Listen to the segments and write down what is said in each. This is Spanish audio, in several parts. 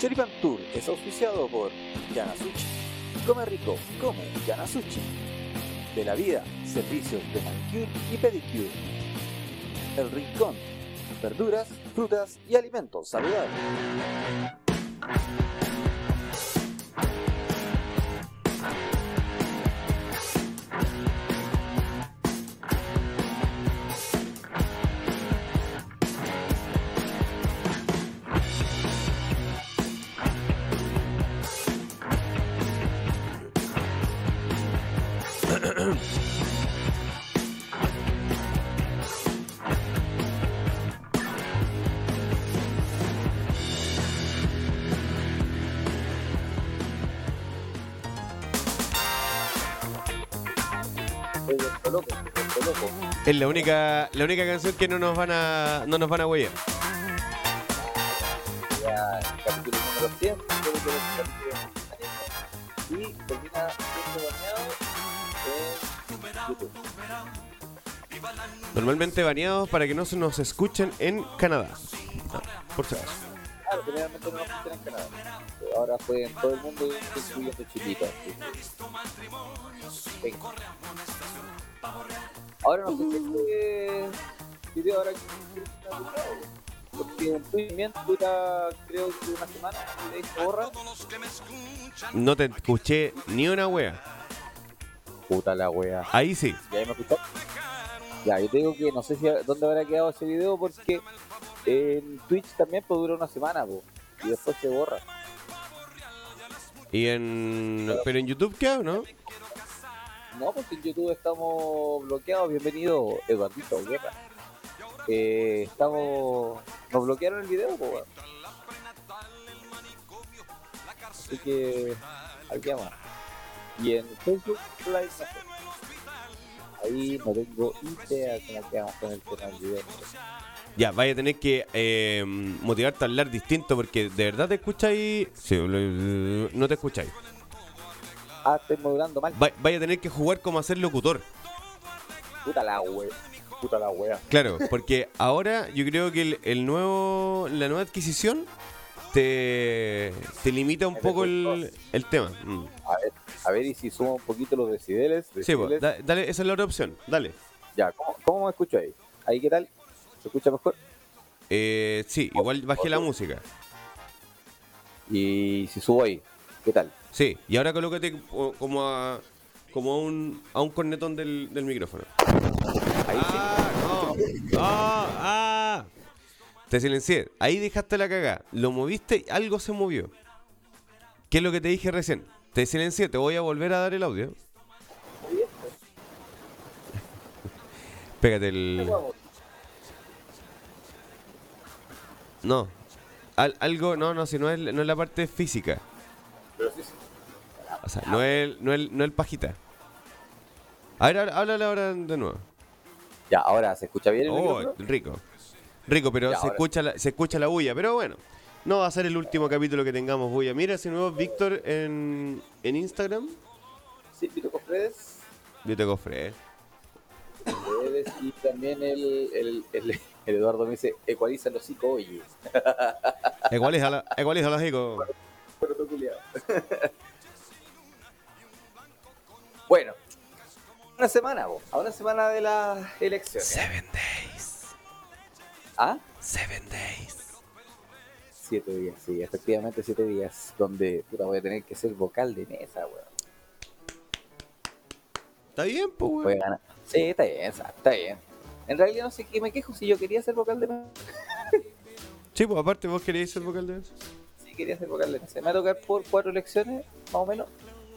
Choripan Tour es auspiciado por Yanasuchi. Come rico, come Yanasuchi. De la vida, servicios de manicure y pedicure. El Rincón, verduras, frutas y alimentos saludables. Es la única, la única canción que no nos van a, no nos van a huellar. Ya, capítulo número 100, creo que es el capítulo y termina siendo bañado en YouTube. Normalmente baneados para que no se nos escuchen en Canadá. Ah, por si acaso. Claro, generalmente no escuchan en Canadá. Ahora fue en todo el mundo incluyendo Venga. Ahora no sé si este video ahora porque en Twitch también dura creo que una semana y de ahí se borra. No te escuché ni una wea. Puta la wea. Ahí sí. ¿Ya ahí me escuchaste? Ya, yo te digo que no sé si dónde habrá quedado ese video porque en Twitch también puede durar una semana, po, y después se borra. Y en. Pero en YouTube qué ¿no? No, porque en YouTube estamos bloqueados. Bienvenido, Eduardito Guerra. Eh, estamos. Nos bloquearon el video, po, weón. Así que. Ahí llama. Y en Facebook Live. Ahí no tengo idea cómo quedamos con el tema del video. Ya, vaya a tener que eh, motivarte a hablar distinto porque de verdad te escucháis. Sí, no te escucháis. Ah, estoy modulando mal. Va- vaya a tener que jugar como a ser locutor. Puta la wea. Puta la wea. Claro, porque ahora yo creo que el, el nuevo, la nueva adquisición te, te limita un poco el, el tema. Mm. A ver, a ver, y si sumo un poquito los decibeles. Sí, decibeles. da- dale, esa es la otra opción. Dale. Ya, ¿cómo, ¿cómo me escucho ahí? ¿Ahí qué tal? ¿Se escucha mejor? Eh, sí, igual bajé la música. Y si subo ahí, ¿qué tal? Sí, y ahora colócate co- como a, como a, un, a un cornetón del, del micrófono. Ahí. Ah, no. Ah, ah. Te silencié. Ahí dejaste la cagada. Lo moviste y algo se movió. ¿Qué es lo que te dije recién? Te silencié, te voy a volver a dar el audio. Pégate el. No. Al- algo, no, no, si no es, no es la parte física. O sea, no es, no es, no es pajita. A ver, háblale ahora de nuevo. Ya, ahora, ¿se escucha bien el Oh, micrófono? rico. Rico, pero Ya, se, ahora. escucha la, se escucha la bulla. Pero bueno, no va a ser el último capítulo que tengamos bulla. Mira ese nuevo Víctor en, en Instagram. Sí, Pito Cofredes. Te cofre. Cofredes, Y también el, el, el, el Eduardo me dice, ecualiza el hocico, oye. La, igualiza la hijo. Pero tú culiao. Bueno, una semana, vos. A una semana de las elecciones. Seven days. ¿Ah? Seven days. Siete días, sí, efectivamente siete días. Donde puta, voy a tener que ser vocal de mesa, weón. Está bien, pues, Voy a weón. ganar. Sí, está bien, está bien. En realidad no sé qué me quejo si yo quería ser vocal de mesa. Sí, pues aparte vos queréis ser vocal de eso. Sí, quería ser vocal de mesa. Me va a tocar por cuatro elecciones, más o menos.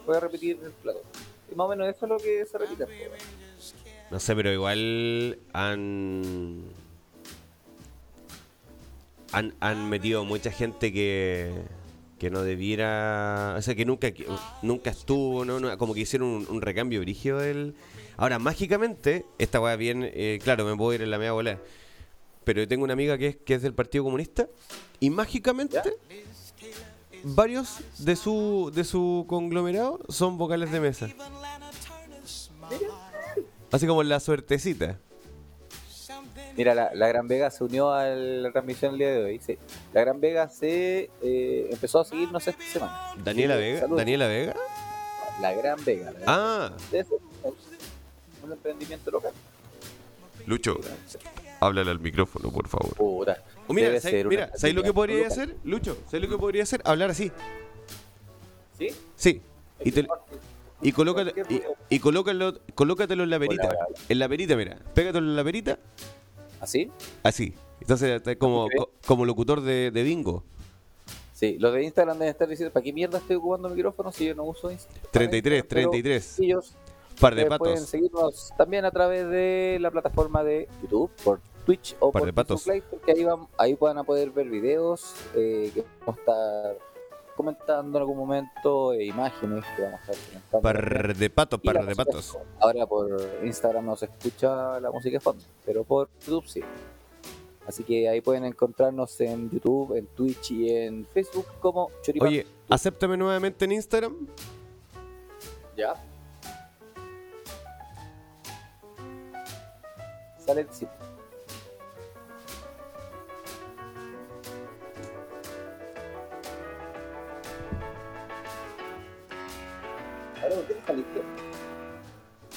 Voy a repetir el plato. Más o menos eso es lo que se repite. No sé, pero igual han. Han, han metido mucha gente que. que no debiera. O sea, que nunca, que nunca estuvo, ¿no? No, como que hicieron un, un recambio brígido del. Ahora, mágicamente, esta weá bien. eh, claro, me puedo ir en la media bola. Pero yo tengo una amiga que es, que es del Partido Comunista. Y mágicamente. ¿Ya? Varios de su, de su conglomerado son vocales de mesa. Así como la suertecita. Mira, la, la Gran Vega se unió a la transmisión el día de hoy. Sí. La Gran Vega se eh, empezó a seguirnos esta semana. ¿Daniela Sí, Vega? saludos. ¿Daniela Vega? La Gran Vega. la Gran Ah, Vega. Un emprendimiento local. Lucho, háblale al micrófono, por favor. O mira, ¿sabes, mira, ¿sabes lo que podría hacer, Lucho? ¿Sabes lo que podría hacer? Hablar así. ¿Sí? Sí. Y, te- y, colócate, y, y colócalo, colócatelo en la perita. Hola, hola. En la perita, mira. Pégatelo en la perita, ¿Así? así. Entonces, como, como locutor de, de bingo. Sí, los de Instagram deben estar diciendo, ¿para qué mierda estoy ocupando micrófono si yo no uso Instagram? 33, Pero 33. Ellos Par de eh, pueden patos. seguirnos también a través de la plataforma de YouTube, por Twitch o por. Facebook Live, porque ahí, van, ahí van a poder ver videos eh, que vamos a estar comentando en algún momento, eh, imágenes que vamos a estar comentando. Par de patos, par de patos. Ahora por Instagram no se escucha la música de fondo, pero por YouTube sí. Así que ahí pueden encontrarnos en YouTube, en Twitch y en Facebook como Choripán. Oye, acéptame nuevamente en Instagram. ya. Sale sí. Ahora, ¿por qué te saliste?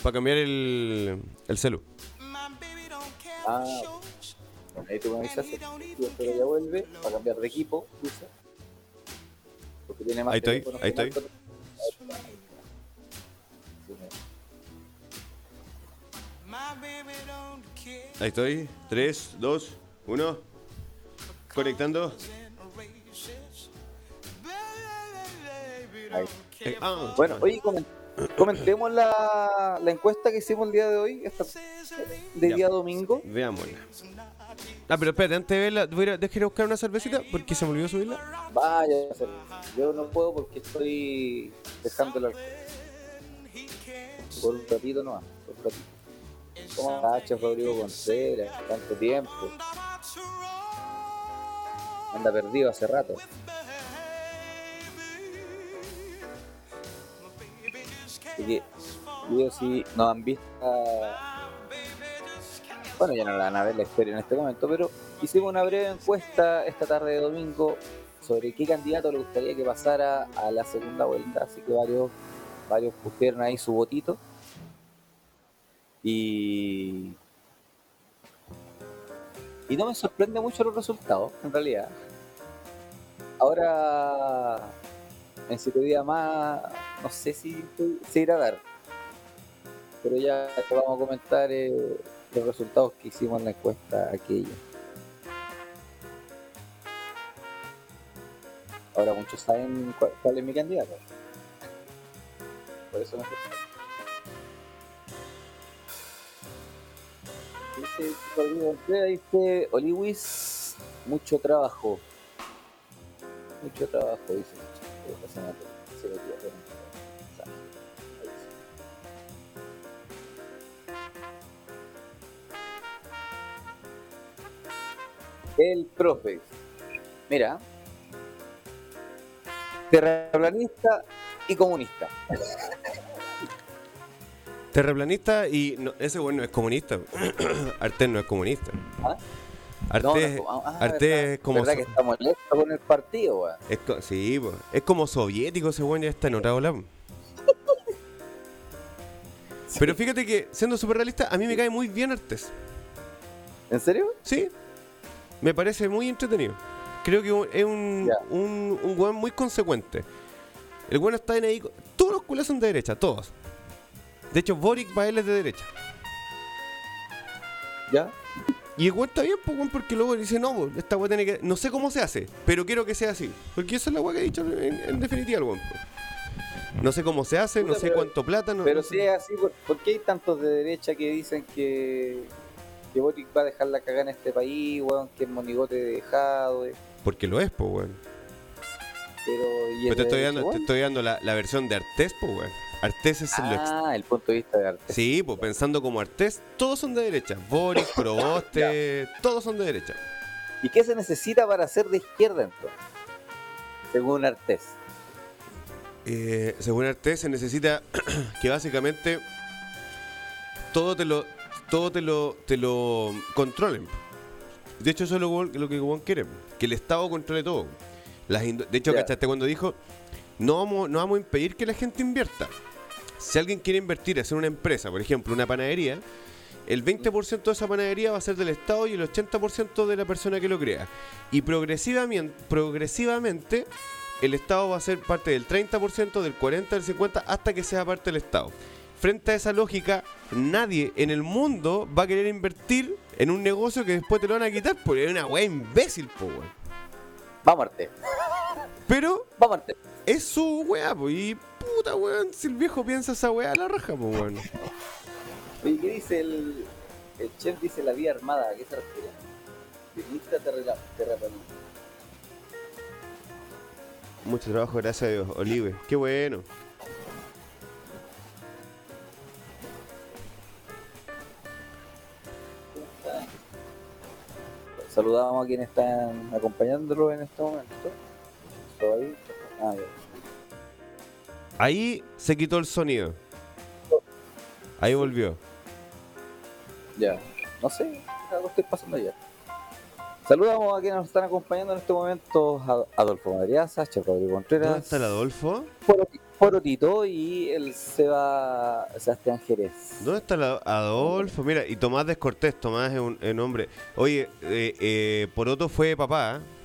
Para cambiar el, el celu. Ah, bueno, ahí tú me avisas, pero ya vuelve para cambiar de equipo, dice. Porque tiene más Ahí estoy, ahí estoy. Ahí estoy. 3, 2, 1. Conectando. ahí. Eh, ah, Bueno, oye, comen- comentemos la, la encuesta que hicimos el día de hoy, esta, de Ya. día domingo. Veámosla. Ah, pero espérate, antes de verla, voy a déjame buscar una cervecita porque se me olvidó subirla. Vaya, yo no puedo porque estoy dejando el alcohol. Por un ratito nomás, por un ratito. ¿Cómo estás, Rodrigo Contreras? Tanto tiempo. Anda perdido hace rato. Así que, digo, si nos han visto. Bueno, ya no la van a ver la historia en este momento, pero hicimos una breve encuesta esta tarde de domingo sobre qué candidato le gustaría que pasara a la segunda vuelta. Así que varios, varios pusieron ahí su votito. Y. Y no me sorprende mucho los resultados, en realidad. Ahora, en siete días más, no sé si se irá a dar. Pero ya te vamos a comentar eh, los resultados que hicimos en la encuesta aquella. Ahora muchos saben cuál, es mi candidato. Por eso no. Dice Contreras, dice Oliwis, mucho trabajo. Mucho trabajo, dice. El profe. Mira. Terraplanista y comunista. Terraplanista y. No, ese bueno no es comunista. Artés no es comunista. ¿Ah? Artés, No, no, ah, verdad, es como. verdad so- que está molesto con el partido, weón. es co- sí, po, es como soviético ese weón ya está en otra ola. Pero fíjate que, siendo súper realista, a mí me cae muy bien Artés. ¿En serio? Sí, me parece muy entretenido. Creo que es un, Ya. un, un weón muy consecuente. El weón está en ahí. Todos los culos son de derecha, todos. De hecho, Boric para él es de derecha. ¿Ya? Y el weón está bien, pues, porque luego dice, no, pues, esta weá tiene que. No sé cómo se hace, pero quiero que sea así. Porque esa es la weá que ha dicho en, en definitiva el weón. pues. No sé cómo se hace, no sé cuánto plata, no, Pero no sé. si es así, ¿por, por qué hay tantos de derecha que dicen que, que Boric va a dejar la cagada en este país, weón, que es monigote dejado, eh? Porque lo es, pues, weón. Pero, ¿y Pero el te estoy dando, te estoy dando la, la versión de Artés, pues, weón. Artés es lo ex- Ah, el punto de vista de arte. Sí, pues pensando como Artés, todos son de derecha. Boric, Proboste, todos son de derecha. ¿Y qué se necesita para ser de izquierda entonces? Según Artés. Eh, según Artés se necesita que básicamente todo te lo todo te lo, te lo controlen. De hecho, eso es lo, lo que Juan quiere, que el Estado controle todo. Las de hecho. ¿cachaste cuando dijo, no vamos, no a impedir que la gente invierta? Si alguien quiere invertir, hacer una empresa, por ejemplo, una panadería, el 20% de esa panadería va a ser del Estado y el 80% de la persona que lo crea. Y progresivamente, progresivamente el Estado va a ser parte del 30%, del 40%, del 50%, hasta que sea parte del Estado. Frente a esa lógica, nadie en el mundo va a querer invertir en un negocio que después te lo van a quitar, porque es una weá imbécil, po, weón. Vamos a Arte. Pero es su weá, po, y puta weón, si el viejo piensa esa weá, la raja, po, weón. Oye, ¿qué dice el, el chef? Dice la vía armada. ¿A qué se refiere? Terraplanista. Mucho trabajo, gracias a Dios. Olive, qué bueno. Saludamos a quienes están acompañándolo en este momento. Ahí. Ah, se quitó el sonido. Ahí volvió. Ya, no sé, algo estoy pasando ya. Saludamos a quienes nos están acompañando en este momento, Adolfo Madriaza, Chef Rodrigo Contreras, ¿Dónde está el Adolfo? Poroti- Porotito y el Seba Sebastián Jerez. ¿Dónde está el Ad- Adolfo? Mira, y Tomás Descortés, Tomás es un, un hombre. Oye, eh, eh, Poroto fue papá. ¿eh?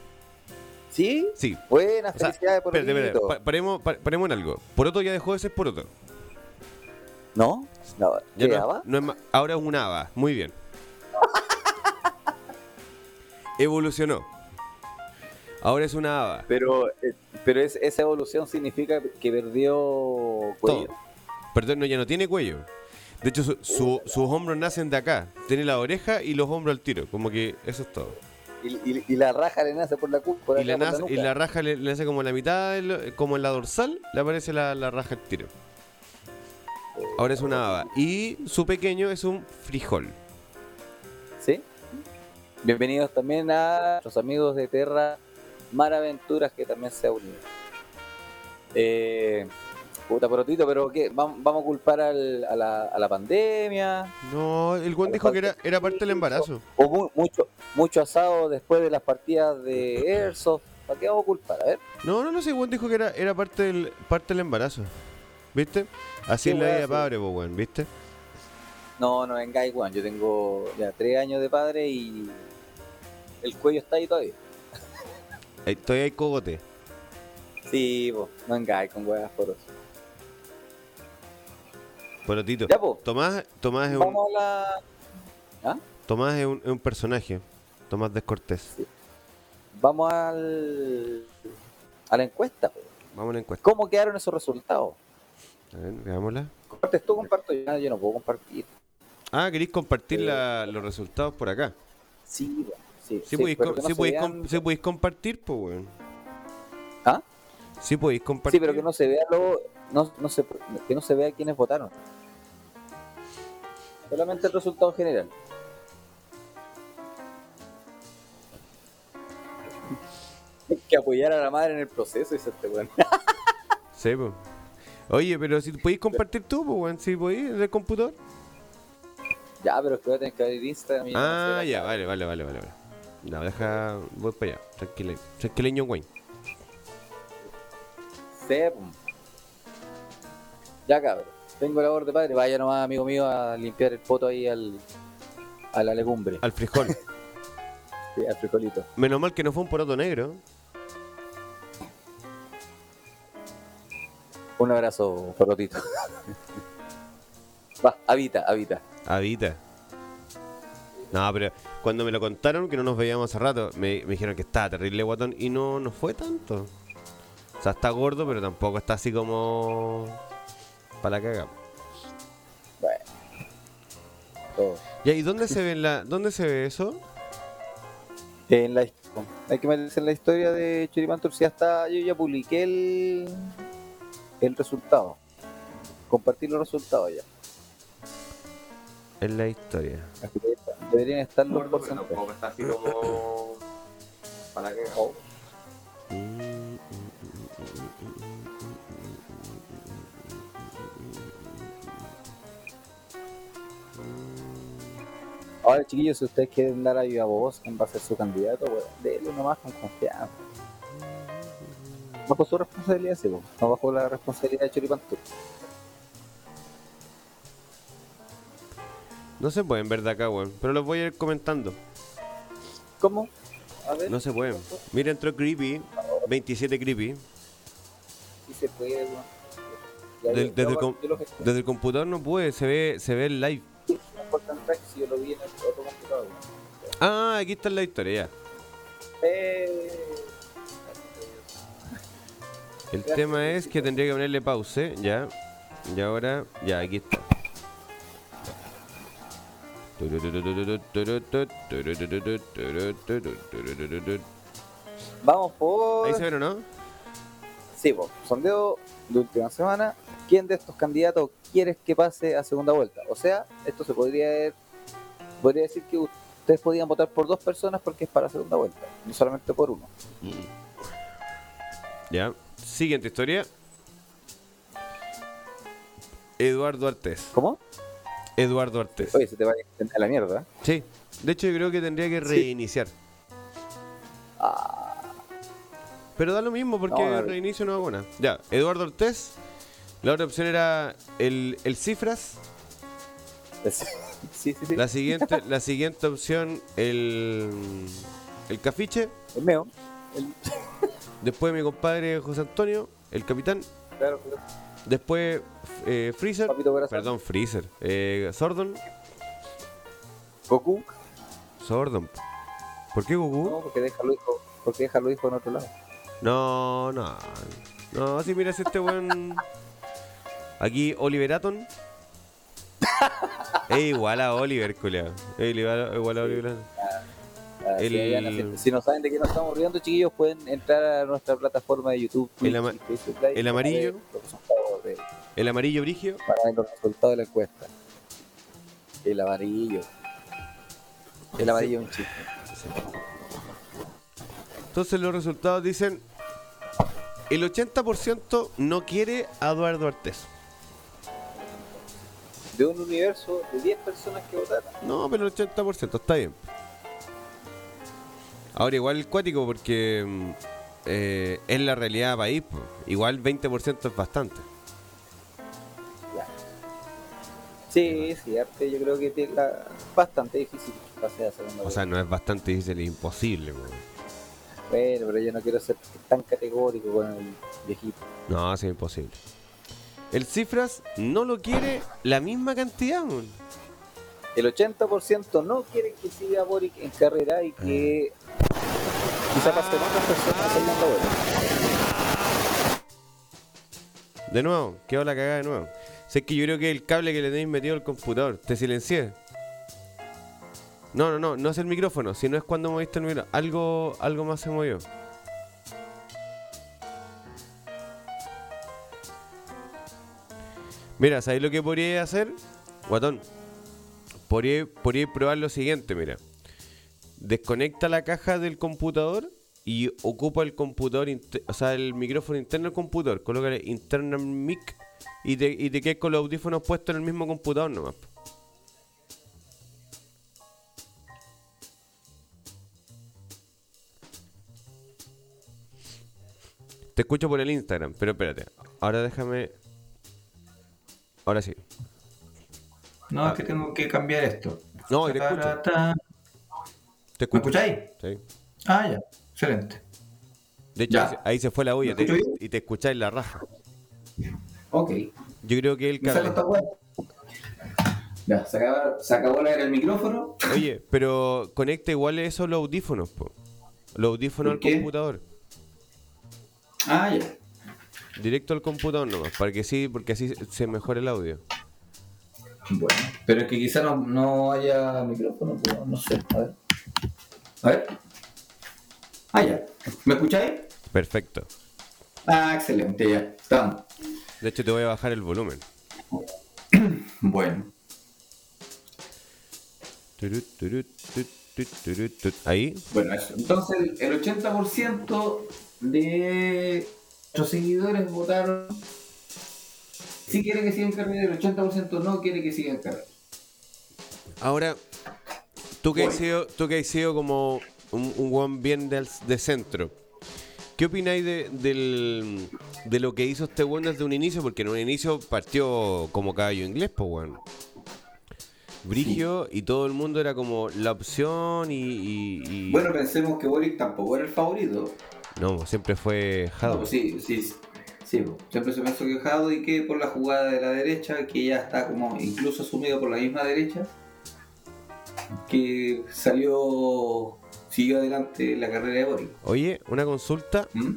¿Sí? Sí. Buenas, O sea, felicidades, espérate, espérate, pa- paremos, pa- paremos en algo. Poroto ya dejó de ser Poroto. ¿No? No, ¿qué no, no es ahora es un ABA. Muy bien. Evolucionó. Ahora es una ABA. Pero, eh, pero es- esa evolución significa que perdió cuello. Todo. Perdón, no, ya no tiene cuello. De hecho, su- su- sus hombros nacen de acá. Tiene la oreja y los hombros al tiro. Como que eso es todo. Y, y- y la raja le nace por la por Y, la nace- y la raja le, le hace como la mitad, del- como en la dorsal, le aparece la, la raja al tiro. Ahora es una baba. Y su pequeño es un frijol. ¿Sí? Bienvenidos también a los amigos de Terra Mar Aventuras que también se ha unido. Eh, puta porotito, pero ¿qué? ¿Vam- ¿Vamos a culpar al- a, la, a la pandemia? No, el Juan dijo que era, era parte del embarazo. ¿O mu- mucho, mucho asado después de las partidas de Airsoft? ¿Para qué vamos a culpar? A ver. No, no, no sé, el Juan dijo que era, era parte, del, parte del embarazo. ¿Viste? Así es la vida sí. padre, pues, weón, ¿viste? No, no vengáis, Juan. Yo tengo ya tres años de padre y el cuello está ahí todavía. Ahí todavía hay cogote. Sí, po, no vengáis con huevas por Ya, po. Tomás, Tomás es un, Vamos a la. Tomás es un, es un personaje. Tomás Descortés. Vamos al. a la encuesta. po. Vamos a la encuesta. ¿Cómo quedaron esos resultados? A ver, veámosla. ¿Compartes tú? Comparto yo. Ah, Yo no puedo compartir. Ah, ¿queréis compartir Eh, la- los resultados por acá? Sí, sí. Sí, sí, podéis, com- no sí se podéis vean- com- sí podéis compartir, pues, weón. Sí podéis compartir. Sí, pero que no se vea lo, no, no se, que no se vea quiénes votaron. Solamente el resultado general. Hay que apoyar a la madre en el proceso, dice este weón. Sí, pues. Oye, pero si podéis compartir tú, pues, weón. Si podéis, en el computador. Ya, pero es que voy a tener que abrir Instagram y Ah, ya, vale, vale, vale, vale. No, deja. Voy para allá. Tranquilo. Tranquileño, Wayne. Pum. Ya, cabrón. Tengo labor de padre. Vaya nomás, amigo mío, a limpiar el poto ahí al, a la legumbre, Al frijol. sí, al frijolito. Menos mal que no fue un poroto negro. Un abrazo, porrotito. Va, habita, habita. Habita. No, pero cuando me lo contaron, que no nos veíamos hace rato, me, me dijeron que estaba terrible guatón y no, no fue tanto. O sea, está gordo, pero tampoco está así como. Para la caga. Bueno. Todo. Ya, ¿y dónde se ve la, dónde se ve eso? En la, hay que meterse en la historia de Choripán Turcia. Está, yo ya publiqué el, el resultado. Compartí los resultados ya. En la historia. Que deberían estar los porcentajes. está así como. Para la caga. Ahora, chiquillos, si ustedes quieren dar a viva voz quién va a ser su candidato, bueno, denle nomás con confianza. Bajo su responsabilidad, sí, po. no bajo la responsabilidad de Choripantur. No se pueden ver de acá, weón. Pero los voy a ir comentando. ¿Cómo? A ver. No se pueden. Mira, entró Creepy. 27 Creepy. Se puede, Del- desde, el desde computador no pude. Se ve, se ve el live. No importa el track si yo lo vi en el otro computador. weón. Ah, aquí está la historia ya. Eh... El Gracias, tema es que tendría que ponerle pause, ya. Y ahora, ya, aquí está. Vamos por... Ahí se ven, ¿o no? Sí, po. sondeo de última semana. ¿Quién de estos candidatos quieres que pase a segunda vuelta? O sea, esto se podría podría decir que ustedes podían votar por dos personas porque es para segunda vuelta, no solamente por uno. Ya. Siguiente historia. Eduardo Artés. ¿Cómo? Eduardo Artés. Oye, se te va a la mierda. Sí. De hecho, yo creo que tendría que Sí. reiniciar. Ah, Pero da lo mismo porque No, el reinicio no hago nada. Ya, Eduardo Ortés. La otra opción era el, el Cifras. es- sí, sí, sí. La siguiente, la siguiente opción, el, el Cafiche. El meo. El... Después mi compadre José Antonio, el capitán. Claro, claro. Después eh, Freezer. Perdón, Freezer. Eh, Sordon. Goku. Sordon. ¿Por qué Goku? No, porque déjalo hijo, porque déjalo hijo en otro lado. No, no. No, si miras este buen. Aquí Oliver Aton. es igual a Oliver, culiao. Es igual, igual a Oliver. Ah, El- haciendo. Si no saben de qué nos estamos riendo, chiquillos, pueden entrar a nuestra plataforma de YouTube, Twitch El ama- y Facebook Live el amarillo. de- El amarillo brigio. para ver los resultados de la encuesta. El amarillo. El amarillo es un chiste. Entonces los resultados dicen. El 80% no quiere a Eduardo Artés. De un universo de 10 personas que votaron. No, pero el 80% está bien. Ahora igual el cuático porque mm, eh, es la realidad país. po. Igual 20% es bastante. Ya. Sí, sí, arte yo creo que la- bastante difícil que pase a segunda O sea, no es bastante difícil, es imposible. po. Bueno, pero yo no quiero ser tan categórico con el viejito. No, es imposible. El Cifras no lo quiere la misma cantidad. mon. El 80% no quiere que siga Boric en carrera y que quizá pasen otras personas a segunda vuelta. De nuevo, quedó la cagada de nuevo. Sé que yo creo que el cable que le tenéis metido al computador. Te silencié. No, no, no, no es el micrófono, sino es cuando moviste el micrófono. Algo, algo más se movió. Mira, ¿sabéis lo que podría hacer? Guatón. Podría, podría probar lo siguiente, mira. Desconecta la caja del computador y ocupa el computador, o sea, el micrófono interno del computador. Colócale internal mic y te, y te quedas con los audífonos puestos en el mismo computador nomás. Te escucho por el Instagram, pero espérate. Ahora déjame. Ahora sí. No, es que tengo que cambiar esto. No, te escucho. ¿Me escucháis? Sí. Ah, ya. Excelente. De hecho, Ya. ahí se- fue la ¿Me te- y te escucháis la raja. Ok. Yo creo que el ¿Me saco cable. Ya, se acabó, se acabó la era el micrófono. Oye, pero conecta igual eso los audífonos, po. Los audífonos al computador. Ah, ya. Directo al computador nomás, para que sí, porque así se- mejora el audio. Bueno, pero es que quizá no, no haya micrófono, pues, no sé. A ver. A ver. Ah, ya. ¿Me escucháis? Perfecto. Ah, excelente, ya. Estamos. De hecho, te voy a bajar el volumen. Bueno. Ahí. Bueno, eso. Entonces, el, el 80% de nuestros seguidores votaron. Sí quiere que siga en carrera, el 80% no quiere que siga en carrera. Ahora, Tú que, has sido, tú que has sido como un, un weón bien de centro, ¿qué opináis de, del- de lo que hizo este weón desde un inicio? Porque en un inicio partió como caballo inglés, pues weón. Brigio y todo el mundo era como la opción y. y- y- Bueno, pensemos que Boric tampoco era el favorito. No, siempre fue No, Jadwe. pues sí, sí, sí. pues. Siempre se pensó que Jado y que por la jugada de la derecha, que ya está como incluso asumido por la misma derecha, que salió, siguió adelante la carrera de Boric. Oye, una consulta. ¿Mm?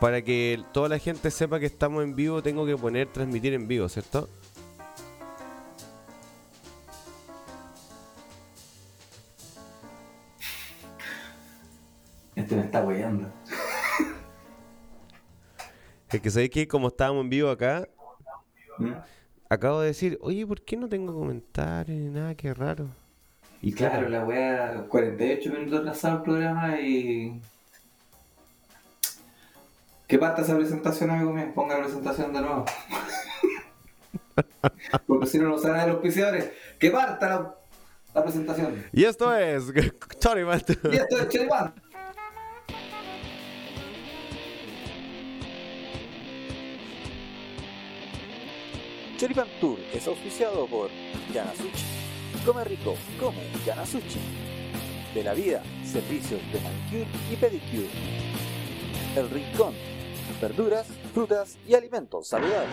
Para que toda la gente sepa que estamos en vivo, tengo que poner transmitir en vivo, ¿cierto? Este me está weyando. Es que sabéis que como estábamos en vivo acá, ¿Mm? acabo de decir, oye, ¿por qué no tengo comentarios ni nada? Qué raro. Y claro, la weá, 48 minutos atrasado el programa y. ¿Qué parta esa presentación, amigo mío? Ponga la presentación de nuevo. Porque si no nos salen los auspiciadores. ¡Que parta la, la presentación! Y esto es Mato. Y esto es Choripán. Choripan Tour es auspiciado por Yanasuchi. Come rico, come Yanasuchi. De la vida, servicios de manicure y pedicure. El Rincón, verduras, frutas y alimentos saludables.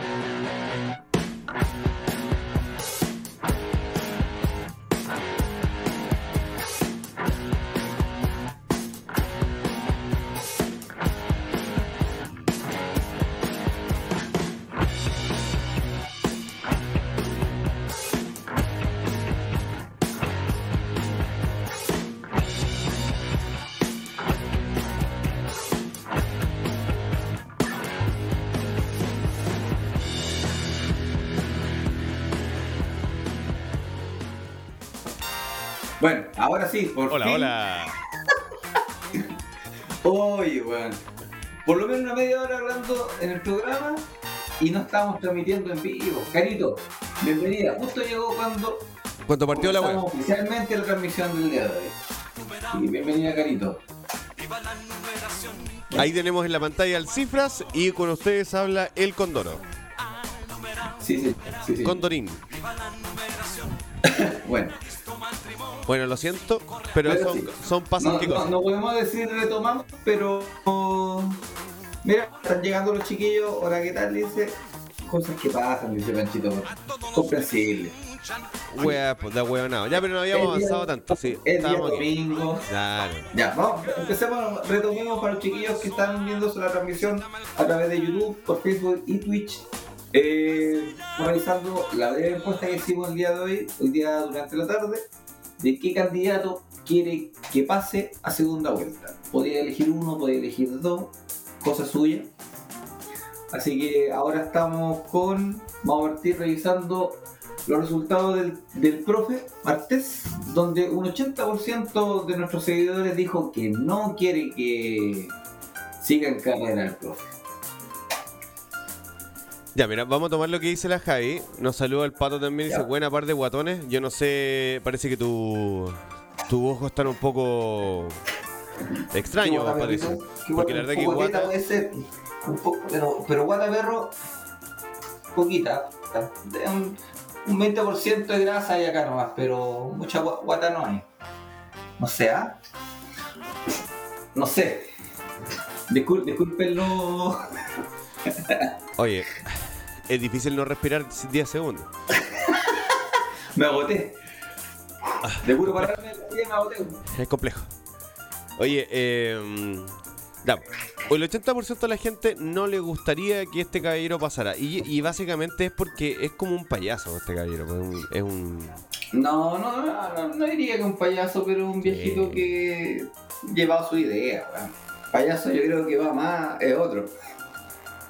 Bueno, ahora sí, por Hola, fin. hola. Oye, weón. Por lo menos una media hora hablando en el programa y no estamos transmitiendo en vivo. Carito, bienvenida. Justo llegó cuando Cuando partió la web. oficialmente la transmisión del día de hoy. Y bienvenida, Carito. Ahí tenemos en la pantalla el cifras y con ustedes habla el Condoro. Sí, sí, sí. sí. Condorín. Bueno, Bueno, lo siento, pero Pero son, sí. son pasos no, que no, no podemos decir retomamos, pero. Mira, están llegando los chiquillos. Hola, ¿qué tal? Dice. Cosas que pasan, dice Panchito. Comprensible. Wea, pues da wea nada. Ya, pero no habíamos El día- avanzado tanto, sí. Es día domingo. Claro. Ya, vamos, empecemos, retomemos para los chiquillos que están viendo la transmisión a través de YouTube, por Facebook y Twitch. Eh, realizando la breve encuesta que hicimos el día de hoy, hoy día durante la tarde, de qué candidato quiere que pase a segunda vuelta. Podría elegir uno, podría elegir dos, cosa suya. Así que ahora estamos con, vamos a partir revisando los resultados del, del profe Martés, donde un 80% de nuestros seguidores dijo que no quiere que siga en carrera el profe. Ya, mira, vamos a tomar lo que dice la Javi. Nos saluda el pato también. Dice, buena par de guatones. Yo no sé, parece que tu, tus ojos están un poco extraños, parece. Porque guata, la verdad que guata... puede ser, un poco, pero, pero guata perro, poquita. Un, un 20% de grasa hay acá nomás, pero mucha gua- guata no hay. No sé, ¿ah? No sé. Discul- discúlpenlo. Oye, es difícil no respirar 10 segundos. Me agoté. De puro pararme me agoté. Es complejo. Oye, eh, el 80% de la gente no le gustaría que este caballero pasara. Y, y básicamente es porque es como un payaso este caballero. pues, Es un, No, no, no, no, diría que un payaso, pero un viejito Sí. que llevaba su idea, weón. Payaso yo creo que va más, es otro.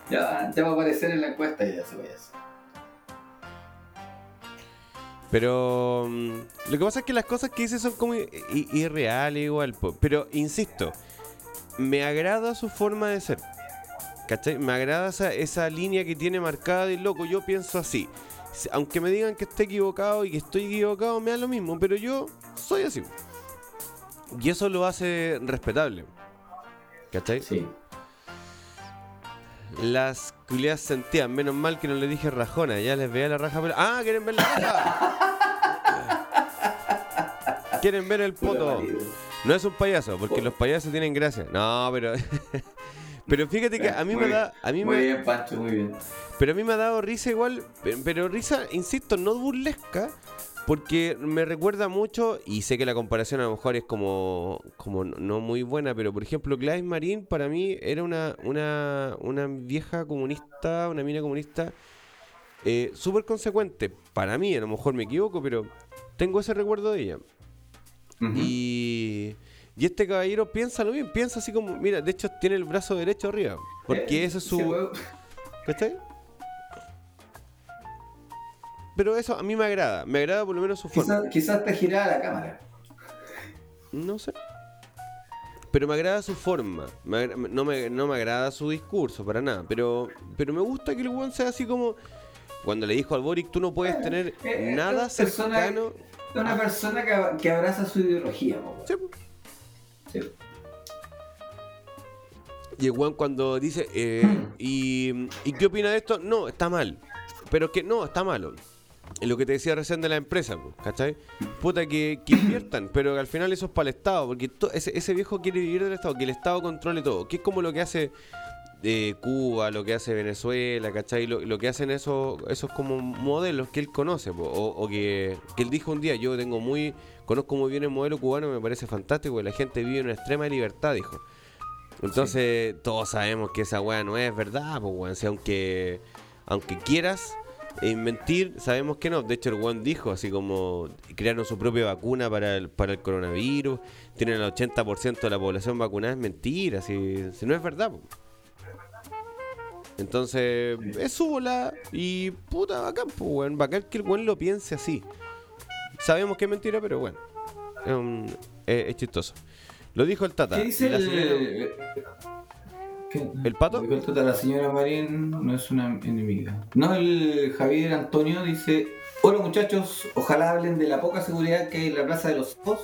Ya, ya va a aparecer en la encuesta y ya se payaso. Pero mm, lo que pasa es que las cosas que dice son como irreales igual. Pero insisto, me agrada su forma de ser. ¿Cachai? Me agrada esa, esa línea que tiene marcada de loco. Yo pienso así. Aunque me digan que esté equivocado y que estoy equivocado, me da lo mismo. Pero yo soy así. Y eso lo hace respetable. ¿Cachai? Sí. Las culiadas sentían, menos mal que no le dije rajona, ya les veía la raja. Pero... ¡Ah! ¿Quieren ver la raja? ¿Quieren ver el poto? No es un payaso, porque los payasos tienen gracia. No, pero. pero fíjate que a mí Muy me da. A mí muy me, bien, Pancho, muy bien. pero a mí me ha dado risa igual. pe- Pero risa, insisto, no burlesca. Porque me recuerda mucho, y sé que la comparación a lo mejor es como, como no- muy buena, pero por ejemplo, Gladys Marín para mí era una, una, una vieja comunista, una mina comunista eh, súper consecuente. Para mí, a lo mejor me equivoco, pero tengo ese recuerdo de ella. Y, y este caballero piensa lo bien, piensa así como, mira, de hecho tiene el brazo derecho arriba, porque Eh, ese es su... ¿Cachai? Pero eso a mí me agrada, me agrada por lo menos su forma. Quizás te giraba la cámara. No sé. Pero me agrada su forma. me agra- no, me, no me agrada su discurso, para nada. Pero, pero me gusta que el weón sea así como. Cuando le dijo al Boric, tú no puedes tener eh, nada es cercano. Es una persona que, que abraza su ideología, po, Sí. Sí. Y el weón cuando dice, eh, y, ¿y qué opina de esto? No, está mal. Pero que no, está malo. Lo que te decía recién de la empresa, ¿cachai? Puta, que, que inviertan, pero que al final eso es para el Estado, porque to- ese, ese viejo quiere vivir del Estado, que el Estado controle todo, que es como lo que hace eh, Cuba, lo que hace Venezuela, ¿cachai? Lo, lo que hacen esos, esos como modelos que él conoce, po, o, o que, que él dijo un día, yo tengo muy, conozco muy bien el modelo cubano, me parece fantástico, la gente vive en una extrema libertad, dijo. Entonces, todos sabemos que esa weá no es verdad, pues weón. Si aunque, aunque quieras eh, mentir, sabemos que no. De hecho, el weón dijo así como crearon su propia vacuna para el, para el coronavirus, tienen el 80% de la población vacunada, es mentira, si, si no es verdad. po. Entonces, es su bola y puta bacán, pues weón. Bacán que el weón lo piense así. Sabemos que es mentira, pero bueno. Es, un- es- es chistoso. Lo dijo el Tata. ¿Qué dice el... señora- ¿Qué? ¿El pato? La señora Marín no es una enemiga. No, el Javier Antonio dice: Hola muchachos, ojalá hablen de la poca seguridad que hay en la Plaza de los Ojos.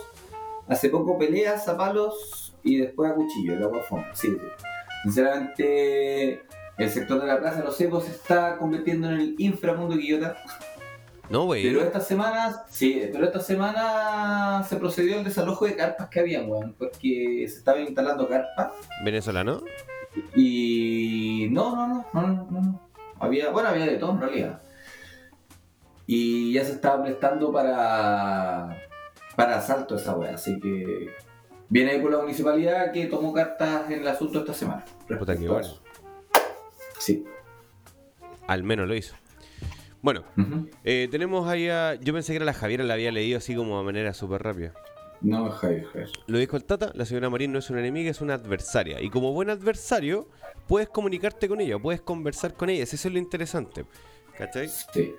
Hace poco peleas a palos y después a cuchillo, el agua. Sí, sí. Sinceramente, el sector de la Plaza de los Ecos se está convirtiendo en el inframundo Quillota. No, güey. Pero esta semana, sí, pero esta semana se procedió al desalojo de carpas que habían, weón, porque se estaban instalando carpas ¿Venezolano? Y no, no, no, no, no, no. Había, bueno, había de todo en realidad. Y ya se estaba prestando para para asalto esa weá, así que viene por la municipalidad que tomó cartas en el asunto esta semana. Puta que bueno. Sí. Al menos lo hizo. Bueno, eh, tenemos ahí a... Yo pensé que era la Javiera, la había leído así como de manera súper rápida. No, Javier. Lo dijo el Tata, la señora Marín no es una enemiga, es una adversaria. Y como buen adversario, puedes comunicarte con ella, puedes conversar con ella. Eso es lo interesante. ¿Cachai? Sí.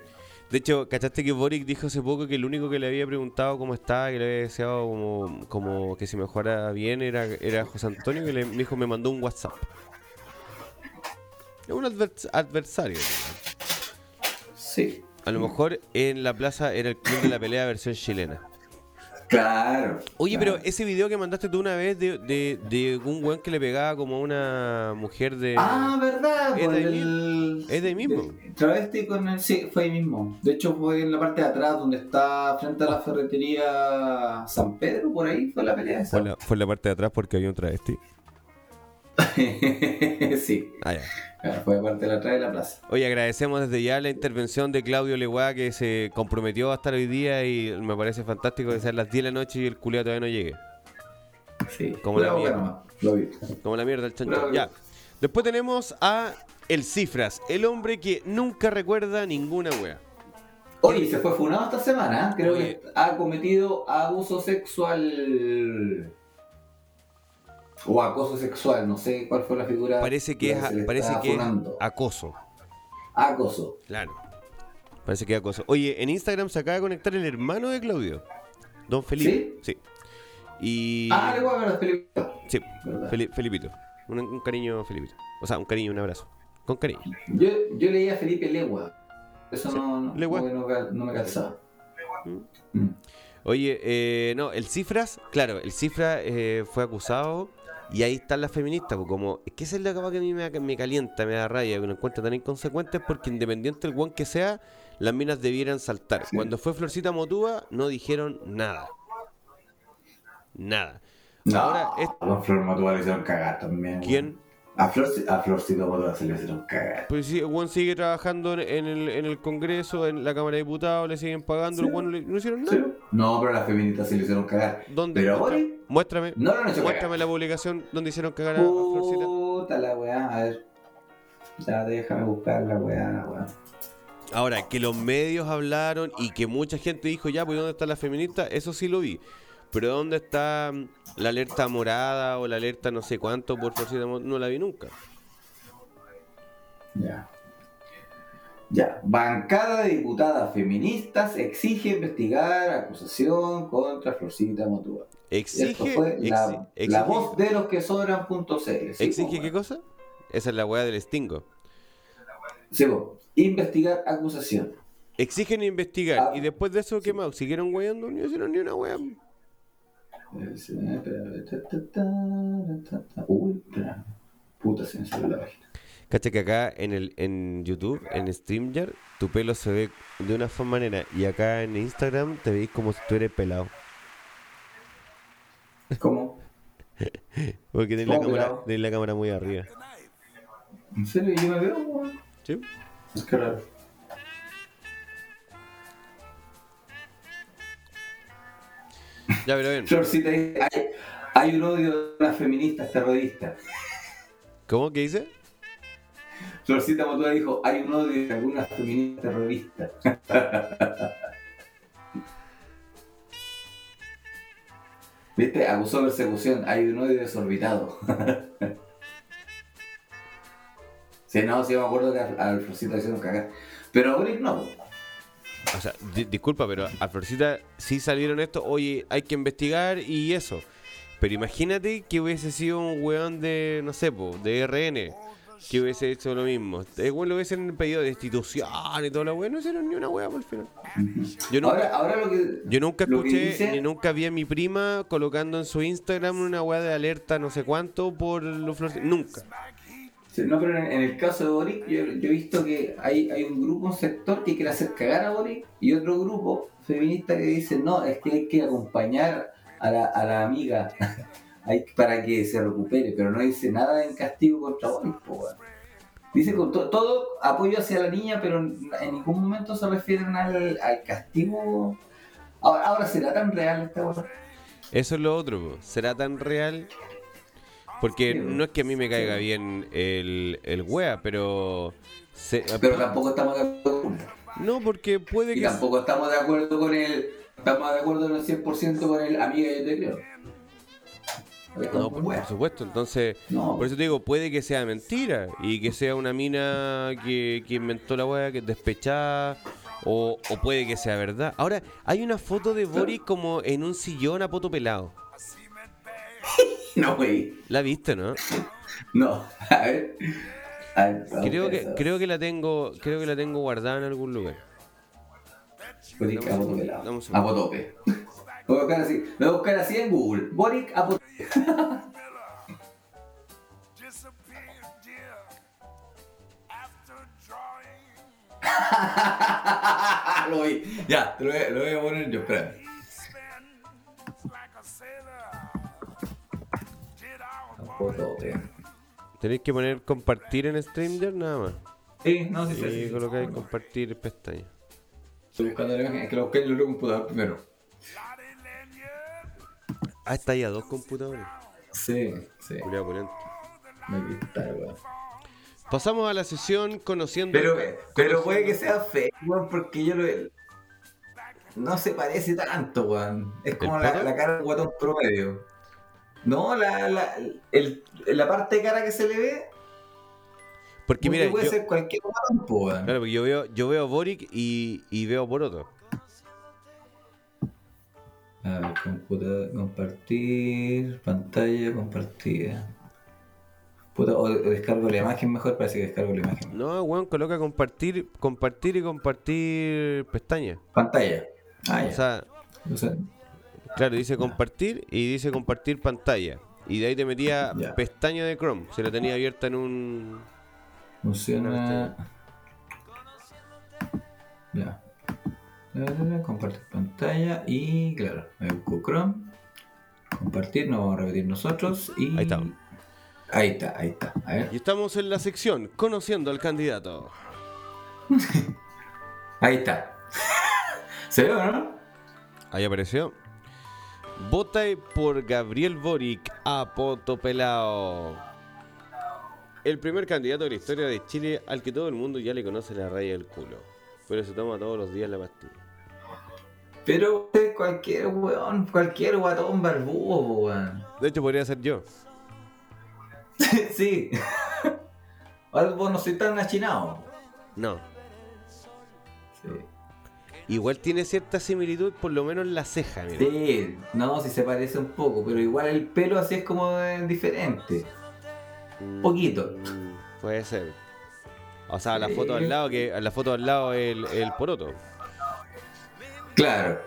De hecho, ¿cachaste que Boric dijo hace poco que el único que le había preguntado cómo estaba, que le había deseado como, como que se mejorara bien, era, era José Antonio, que le dijo, me mandó un WhatsApp. Es un advers- adversario. Sí. A lo mejor en la plaza era el club de la pelea versión chilena. Claro. Oye, claro. pero ese video que mandaste tú una vez de, de, de un weón que le pegaba como a una mujer de... Ah, verdad, es por de el... Es de ahí mismo. Travesti con el... Sí, fue ahí mismo. De hecho fue en la parte de atrás donde está frente a la ferretería San Pedro, por ahí fue la pelea esa. fue, la, fue la parte de atrás porque había un travesti. sí, Ah, ya. claro, fue parte de la de la plaza. Oye, agradecemos desde ya la intervención de Claudio Leguá que se comprometió a estar hoy día y me parece fantástico que sean las 10 de la noche y el culiao todavía no llegue. Sí. Como la mierda. Lo vi. Como la mierda el chancho. Ya. Después tenemos a El Cifras, el hombre que nunca recuerda ninguna wea. Oye, se fue funado esta semana. ¿eh? Creo Oye. que ha cometido abuso sexual. O acoso sexual, no sé cuál fue la figura. Parece que es, parece que es acoso. Acoso. Claro. Parece que es acoso. Oye, en Instagram se acaba de conectar el hermano de Claudio, Don Felipe. Sí. Y. Ah, le voy a ver a Felipe. Sí, Felipito. Un, un cariño, Felipito. O sea, un cariño, un abrazo. Con cariño. Yo, yo leía a Felipe Legua. Eso Sí, no, no, Legua. no, me calzaba. Mm. Mm. Oye, eh, no, el Cifras, claro, el Cifras eh, fue acusado y ahí están las feministas, pues, como, es que esa es la capa que a mí me, me calienta, me da rabia, que lo encuentro tan inconsecuentes porque independiente del guan que sea, las minas debieran saltar. Sí. Cuando fue Florcita Motúa, no dijeron nada. Nada. No, Ahora, es- Flor Motúa le hicieron cagar también. ¿Quién? A, Flor, a se le hicieron cagar. Pues sí, Juan sigue trabajando en- en el, en el Congreso, en la Cámara de Diputados, le siguen pagando, Sí. Juan no hicieron nada. ¿Sí? No, pero a las feministas se le hicieron cagar. ¿Dónde? Pero Boric Muéstrame, no han hecho muéstrame cagar. la publicación donde hicieron cagar a, a Florcita. Puta la weá, a ver. Ya déjame buscar la weá, weá. Ahora, que los medios hablaron y que mucha gente dijo, ya, pues ¿dónde está la feminista? Eso sí lo vi. Pero ¿dónde está mm, la alerta morada o la alerta no sé cuánto por Florcita? Mo- No la vi nunca. Ya. Ya. Bancada de diputadas feministas exige investigar acusación contra Florcita Motúa. Exige, Esto fue la, exi- exige, la voz de los que sobran.cl. ¿sí, exige po, qué cosa? Esa es la weá del estingo. Sí, po. investigar acusación. Exigen investigar Ah. y después de eso, ¿qué más? ¿Siguieron weyando? No hicieron ni una wea. Uy, espera. Puta, se me salió la página. Cacha que acá en el en YouTube, en StreamYard, tu pelo se ve de una forma manera y acá en Instagram te veis como si tú eres pelado. ¿Cómo? Porque tenés la, ¿Cómo cámara, tenés la cámara muy arriba. ¿En serio? ¿Yo me veo? ¿Sí? Es que raro. Ya, pero bien. Florcita dice, hay, hay un odio de las feministas terroristas. ¿Cómo que dice? Florcita Motúa dijo, hay un odio de algunas feministas terroristas. ¿Viste? Acusó persecución, hay un odio desorbitado. sí, no, sí me acuerdo que al Florcita le hicieron cagar. Pero a Boric no. O sea, di- disculpa, pero a Florcita sí salieron esto, oye, hay que investigar y eso. Pero imagínate que hubiese sido un weón de, no sé, po, de RN, que hubiese hecho lo mismo. El weón lo hubiesen pedido de destitución y todo lo weón, no hicieron ni una weá por el final. Yo nunca, Ahora, ahora lo que... yo nunca escuché dice- ni nunca vi a mi prima colocando en su Instagram una weá de alerta no sé cuánto por los Florcita. Nunca. No, pero en, el caso de Boric, yo, he visto que hay, hay un grupo, un sector que quiere hacer cagar a Boric y otro grupo feminista que dice, no, es que hay que acompañar a la, a la amiga para que se recupere, pero no dice nada en castigo contra Boric. Dice con to- todo apoyo hacia la niña, pero en, ningún momento se refieren al, al castigo. Ahora, será tan real esta weá. Eso es lo otro. ¿será tan real? Porque Sí, no es que a mí me caiga sí. bien el, el wea, pero... se- Pero tampoco estamos de acuerdo. no, porque puede Y que... tampoco estamos de acuerdo con el. Estamos de acuerdo en el 100% con el amiga yo te creo. No, por, por supuesto. Entonces, No, por eso te digo, puede que sea mentira y que sea una mina que, que inventó la wea, que es despechada, o, o puede que sea verdad. Ahora, hay una foto de Boris como en un sillón a poto pelado. no, güey. ¿La viste, no? No. A ver. A Creo a que, creo que la tengo, creo que la tengo guardada en algún lugar. Boric un Apotope. Lo voy a buscar así. Lo voy a buscar así en Google. Boric Apotope. lo vi. Ya, te lo voy, lo voy a poner yo, espera. Tenéis que poner compartir en Stranger nada más. Sí, no, sí, sí. Y sí. colocáis compartir pestaña. Estoy buscando la imagen. Es que lo busqué en el otro computador primero. Ah, está ahí a dos computadores. Sí, sí. Me weón. Pasamos a la sesión conociendo. Pero, pero puede que sea feo, weón, porque yo lo. No se parece tanto, weón. Es como ¿El la, la cara de un guatón promedio. No, la, la, el, la parte de cara que se le ve. Porque mira, puede yo, ser cualquier claro, porque yo veo, yo veo Boric y, y veo Poroto. A ver, computa- compartir, pantalla compartida. Puta, o, o descargo la imagen mejor, parece que descargo la imagen. No, weón, coloca compartir, compartir y compartir pestaña. Pantalla. Ah, ya. O sea, O sea, Claro, dice compartir y dice compartir pantalla. Y de ahí te metía Ya. pestaña de Chrome. Se la tenía abierta en un. Funciona. Ya. Compartir pantalla y claro, me busco Chrome. Compartir, no vamos a repetir nosotros y. Ahí está. Ahí está, ahí está. A ver. Y estamos en la sección Conociendo al candidato. Ahí está. ¿Se ve o no? Ahí apareció. Vota por Gabriel Boric a Poto Pelao. El primer candidato de la historia de Chile al que todo el mundo ya le conoce la raya del culo. Pero se toma todos los días la pastilla. Pero cualquier weón, cualquier guatón barbudo, weón. De hecho, podría ser yo. sí. Vos no soy tan achinado. No. Sí. Igual tiene cierta similitud, por lo menos en la ceja, mira. Sí, no, si se parece un poco, pero igual el pelo así es como diferente. Mm, poquito. Puede ser. O sea, la Sí. foto al lado, que la foto al lado el, el poroto. Claro,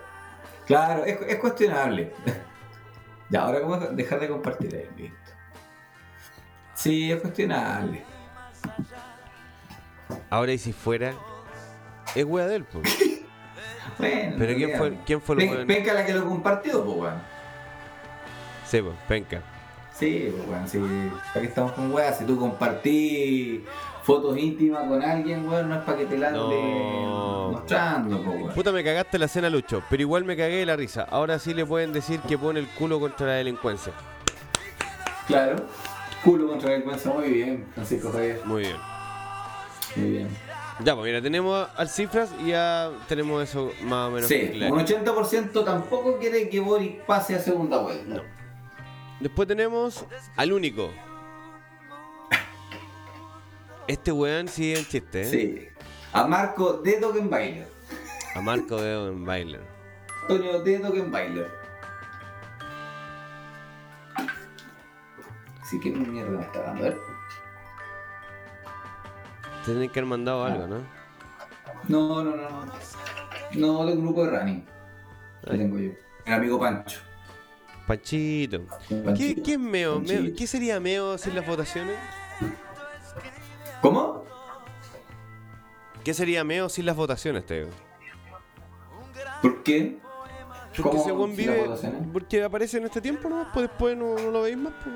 claro, es, es cuestionable. ya, ahora cómo dejar de compartir ahí, listo. Sí, es cuestionable. Ahora, y si fuera. Es wea de él, po. Bueno, Pero ¿quién fue, quién fue el weón? Venga la que lo compartió, pues weón. Sí, po, penca. Sí, pues weón, sí. ¿Para qué estamos con weas? Si tú compartís fotos íntimas con alguien, weón, no es para que te la ande No. mostrando, pues weón. Puta, me cagaste la cena, Lucho. Pero igual me cagué de la risa. Ahora sí le pueden decir que pone el culo contra la delincuencia. Claro. Culo contra la delincuencia, muy bien, Francisco Javier. Muy bien. Muy bien. Ya, pues mira, tenemos al cifras y ya tenemos eso más o menos Sí, claro. un 80% tampoco quiere que Boric pase a segunda vuelta. No. Después tenemos al único. Este weón sí es un chiste, ¿eh? Sí. A Marco de Dogenbailer. A Marco de Bailer. Antonio de Dogenbailer. Sí, que mierda me está dando? A ver. Tienen que haber mandado algo, ¿no? No, no, no, no. No, del grupo de running. Ay. tengo yo. El amigo Pancho. Panchito. ¿Qué, qué es Meo? Panchito. Meo- ¿Qué sería Meo sin las votaciones? ¿Cómo? ¿Qué sería Meo sin las votaciones, Teo? ¿Por qué? Porque ¿Cómo ese las vive. Porque aparece en este tiempo, ¿no? Pues después no, no lo veis más, pues.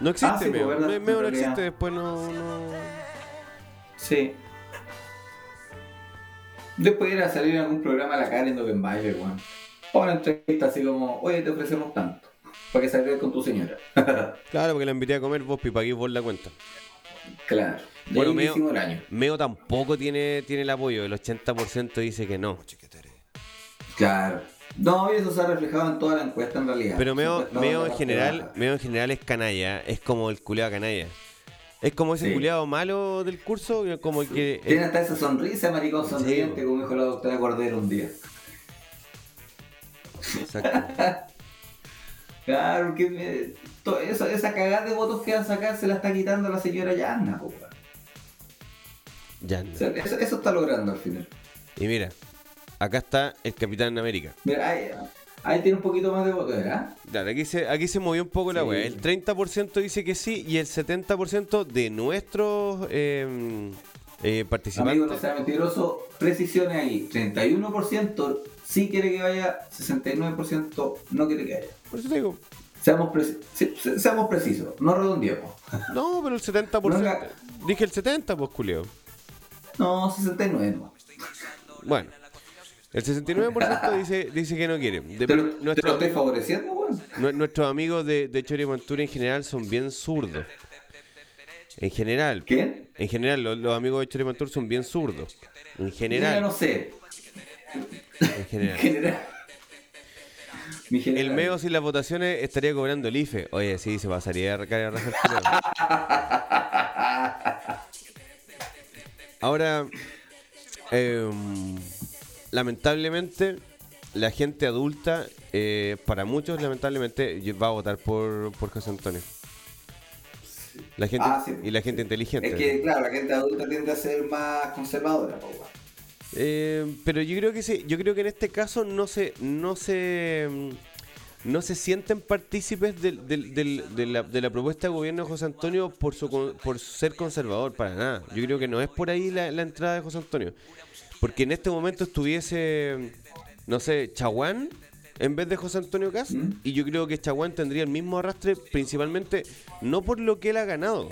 No existe Ah, sí, pues, Meo. verdad, Me- Meo no existe, después no. no... Sí. Después ir a salir en algún programa a la cara en Dogenbailer, weón. O una entrevista así como, oye, te ofrecemos tanto. Para que salgas con tu señora. Claro, porque la invité a comer vos, pipaguís vos la cuenta. claro. Y Bueno, Meo-. Meo tampoco tiene, tiene el apoyo, el 80% dice que no. Claro. No, eso se ha reflejado en toda la encuesta en realidad. Pero Meo, Meo en general. Meo en general es canalla, es como el culeado canalla. Es como ese Sí. culeado malo del curso, como el que. Tiene hasta esa sonrisa, maricón sonriente, Sí. como dijo la doctora Cordero un día. Exacto. Claro, que me- to- eso- esa cagada de votos que van a sacar se la está quitando la señora Yanna, po, weón. Ya no. O sea, eso, eso está logrando al final. Y mira, acá está el Capitán América. Mira, ahí, ahí tiene un poquito más de votos, ¿verdad? Claro, aquí se, aquí se movió un poco la wea. El 30% dice que sí y el 70% de nuestros eh, eh, participantes. Amigo, no sea mentiroso, precisiones ahí. 31% sí quiere que vaya, 69% no quiere que vaya. Por eso te digo. Seamos, preci- se- se- seamos precisos, no redondeemos. No, pero el 70%. No, Dije el 70%, pues culeo. No, 69 no. Bueno, el 69% dice, dice que no quiere. De- ¿Te lo, te lo nuestros, estoy amigos, favoreciendo, weón? nue- nuestros amigos de, de Chori Mantura en general son bien zurdos. En general. ¿Quién? En general, los, los amigos de Chori Mantur son bien zurdos. En general. no sé. En En general. general. El meo sin las votaciones estaría cobrando el IFE. Oye, sí, se pasaría a recargar a. Ahora, em, lamentablemente, la gente adulta, eh, para muchos, lamentablemente, va a votar por, por José Antonio. La gente, Ah, sí. y la gente inteligente. Es que, claro, la gente adulta tiende a ser más conservadora, po. Eh, pero yo creo que sí, yo creo que en este caso no se, no se, no se sienten partícipes del- del- del- de, la, de la propuesta de gobierno de José Antonio por su por ser conservador, para nada. Yo creo que no es por ahí la, la entrada de José Antonio. Porque en este momento estuviese, no sé, Chaguán en vez de José Antonio Cast, ¿Mm? y yo creo que Chaguán tendría el mismo arrastre principalmente no por lo que él ha ganado,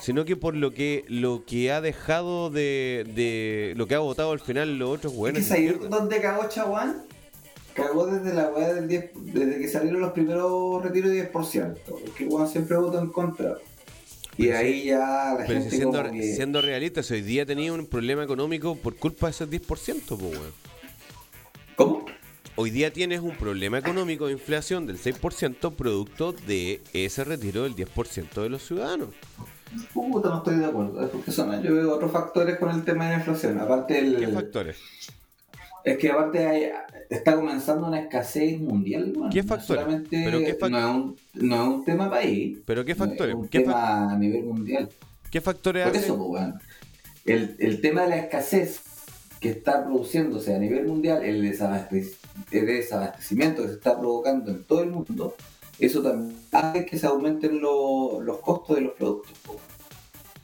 sino que por lo que lo que ha dejado de, de lo que ha votado al final los otros Es buenos. que ¿sabes dónde cagó Chaguán? Cagó desde la weá del 10, desde que salieron los primeros retiros de 10%. Porque Juan siempre votó en contra. Y Pero ahí ya la Pero gente siendo, como que- siendo realistas, hoy día tenía un problema económico por culpa de esos 10%, pues, weón. ¿Cómo? Hoy día tienes un problema económico de inflación del 6% producto de ese retiro del 10% de los ciudadanos. Puta, no estoy de acuerdo. Porque son, yo veo otros factores con el tema de la inflación. Aparte el, ¿Qué factores? Es que aparte hay- está comenzando una escasez mundial. bueno, ¿Qué factores? solamente- ¿Pero qué fac- no, es un, no es un tema país. ¿Pero qué factores? Es un ¿Qué, fa- tema a nivel mundial. qué factores Por hacen? eso, pues, el, el tema de la escasez que está produciéndose a nivel mundial, el, desabastec- el desabastecimiento que se está provocando en todo el mundo, eso también hace que se aumenten lo- los costos de los productos. po.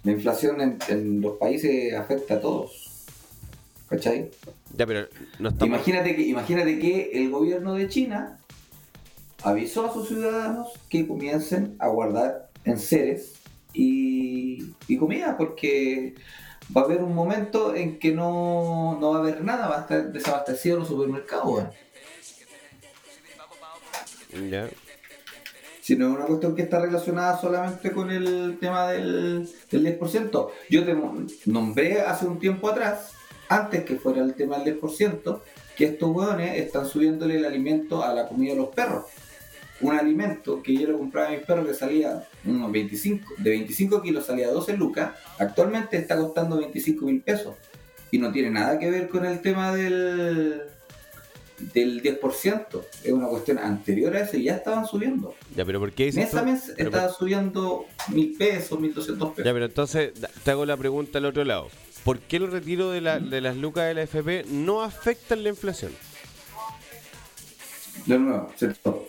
La inflación en, en los países afecta a todos. ¿Cachai? Ya, pero no estamos... Imagínate que, imagínate que el gobierno de China avisó a sus ciudadanos que comiencen a guardar enseres y, y comida, porque va a haber un momento en que no, no va a haber nada, va a estar desabastecido los supermercados. Ya. Si no es una cuestión que está relacionada solamente con el tema del, del 10%. Yo te nombré hace un tiempo atrás, antes que fuera el tema del 10%, que estos hueones están subiéndole el alimento a la comida de los perros. Un alimento que yo le compraba a mis perros que salía unos 25, de 25 kilos salía 12 lucas, actualmente está costando 25 mil pesos. Y no tiene nada que ver con el tema del, del 10%. Es una cuestión anterior a eso y ya estaban subiendo. Ya, pero ¿por qué Mes a mes estaba subiendo mil pesos, mil doscientos Ya, pesos. pero entonces te hago la pregunta al otro lado. ¿Por qué el retiro de, la- de las lucas de la FP no afecta la inflación? De nuevo, ¿cierto?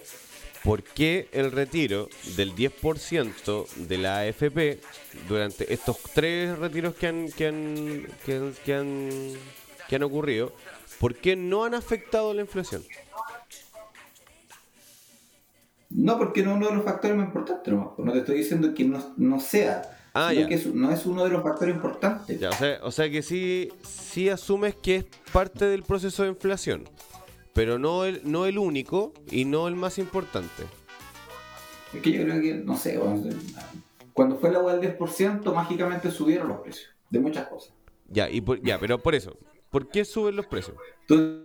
¿Por qué el retiro del 10% de la AFP durante estos tres retiros que han, que han, que han, que han, que han ocurrido, por qué no han afectado la inflación? No, porque no es uno de los factores más importantes, nomás. no te estoy diciendo que no, no sea, Ah, sino ya. que es- no es uno de los factores importantes. Ya, o, sea, o sea que sí, sí asumes que es parte del proceso de inflación, pero no el, no el único y no el más importante. Es que yo creo que, no sé, cuando fue la hueá del 10%, mágicamente subieron los precios de muchas cosas. Ya, y por- ya, pero por eso, ¿por qué suben los precios? Tú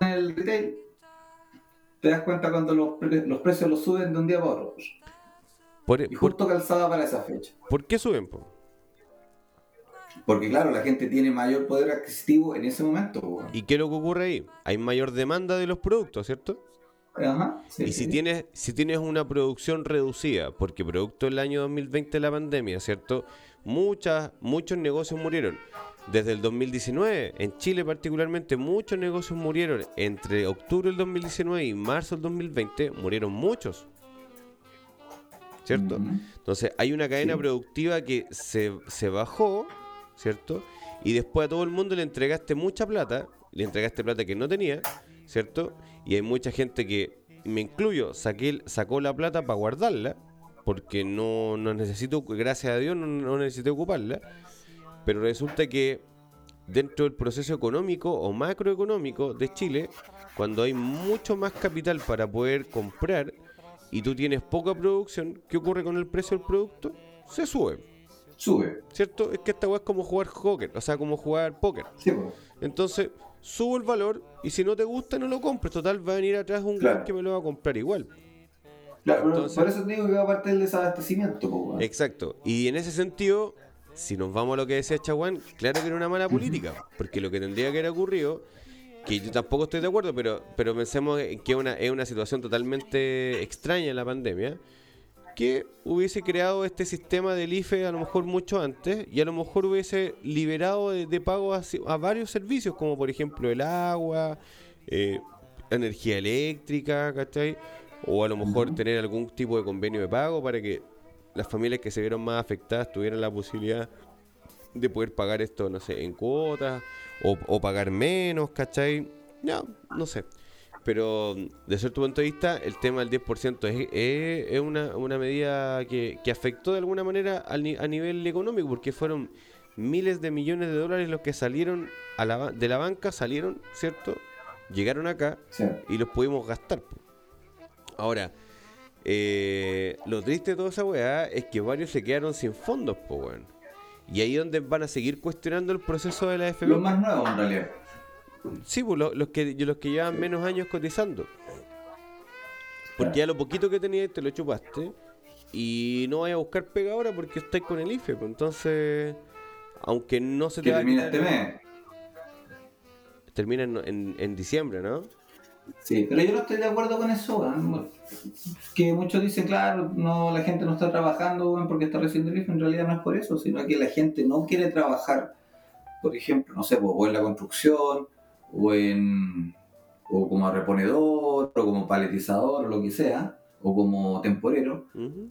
en el retail te das cuenta cuando los, pre- los precios los suben de un día para otro. ¿Por, Y por- justo calzada para esa fecha. por qué suben? po? Porque claro, la gente tiene mayor poder adquisitivo en ese momento. ¿Y qué es lo que ocurre ahí? Hay mayor demanda de los productos, ¿cierto? Ajá, sí, Y si sí. tienes, si tienes una producción reducida, porque producto del año 2020 de la pandemia, ¿cierto? Muchas, muchos negocios murieron. Desde el 2019, en Chile particularmente, muchos negocios murieron. Entre octubre del 2019 y marzo del 2020, murieron muchos. ¿Cierto? Entonces hay una cadena Sí. productiva que se, se bajó, ¿cierto? Y después a todo el mundo le entregaste mucha plata, le entregaste plata que no tenía, ¿cierto? Y hay mucha gente que, me incluyo, saqué, sacó la plata para guardarla, porque no, no necesito, gracias a Dios, no, no necesité ocuparla. Pero resulta que dentro del proceso económico o macroeconómico de Chile, cuando hay mucho más capital para poder comprar y tú tienes poca producción, ¿qué ocurre con el precio del producto? Se sube, Sube. ¿cierto? Es que esta weá es como jugar póker, o sea, como jugar póker. Sí. Entonces, subo el valor y si no te gusta, no lo compres. Total, va a venir atrás un Claro. que me lo va a comprar igual. Claro, pero Entonces- por eso te digo que va parte del desabastecimiento. Exacto. Y en ese sentido, si nos vamos a lo que decía Chaguán, claro que era una mala política. Porque lo que tendría que haber ocurrido, que yo tampoco estoy de acuerdo, pero, pero pensemos en que una, es una situación totalmente extraña la pandemia, que hubiese creado este sistema del IFE a lo mejor mucho antes y a lo mejor hubiese liberado de, de pago a varios servicios, como por ejemplo el agua, eh, energía eléctrica, ¿cachai? O a lo mejor tener algún tipo de convenio de pago para que las familias que se vieron más afectadas tuvieran la posibilidad de poder pagar esto, no sé, en cuotas o, o pagar menos, ¿cachai? No, no sé. Pero desde cierto punto de vista, el tema del 10% es, es, es una, una medida que, que afectó de alguna manera al a nivel económico, porque fueron miles de millones de dólares los que salieron a la, ba- de la banca, salieron, ¿cierto? Llegaron acá Sí. y los pudimos gastar. Ahora, eh, lo triste de toda esa weá es que varios se quedaron sin fondos, po, weón. Y ahí es donde van a seguir cuestionando el proceso de la FB. Los más nuevos en realidad. Sí, pues lo- los, que, los que llevan menos años cotizando. Porque ya lo poquito que tenías te lo chupaste. Y no vayas a buscar pega ahora porque estáis con el IFE. Pues entonces, aunque no se te Que termina este mes. termina en, en- en diciembre, ¿no? Sí, pero yo no estoy de acuerdo con eso. Que muchos dicen, claro, no, la gente no está trabajando, porque está recibiendo el IFE. En realidad no es por eso, sino que la gente no quiere trabajar, por ejemplo, no sé, pues, o en la construcción, o en o como reponedor, o como paletizador, o lo que sea, o como temporero, Ujú.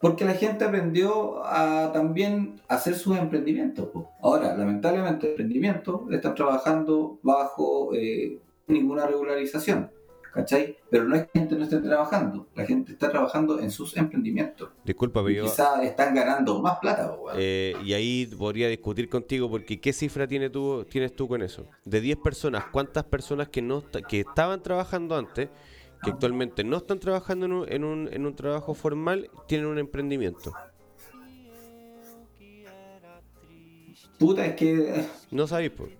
porque la gente aprendió a también hacer sus emprendimientos. Ahora, lamentablemente, emprendimientos están trabajando bajo eh, ninguna regularización, ¿cachai? Pero no es que la gente no esté trabajando, la gente está trabajando en sus emprendimientos. Disculpa, Y pero yo, quizás están ganando más plata, eh, y ahí podría discutir contigo porque ¿qué cifra tiene tú, tienes tú con eso? De 10 personas, ¿cuántas personas que, no que estaban trabajando antes, que actualmente no están trabajando en un, en un, en un trabajo formal, tienen un emprendimiento? Puta, es que... No sabéis, pues.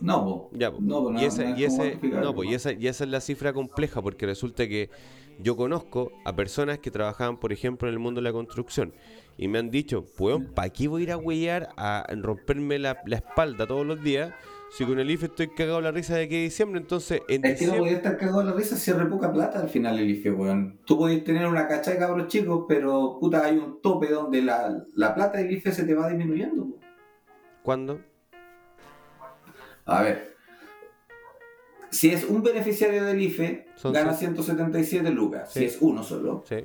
No, po. Ya, po. no, po, y, no, y, ese- cuantificarlo, no, y, esa, y esa es la cifra compleja, porque resulta que yo conozco a personas que trabajaban, por ejemplo, en el mundo de la construcción, y me han dicho, weón, ¿para qué voy a ir a huellar a romperme la, la espalda todos los días si con el IFE estoy cagado la risa de que diciembre? Entonces, en Es que no diciembre... podías estar cagado la risa si es re poca plata al final el IFE, weón. Tú podías tener una cacha de cabros chicos, pero puta, hay un tope donde la, la plata del IFE se te va disminuyendo. po. ¿Cuándo? A ver. Si es un beneficiario del IFE, Son gana seis. 177 lucas. Sí. Si es uno solo. Sí.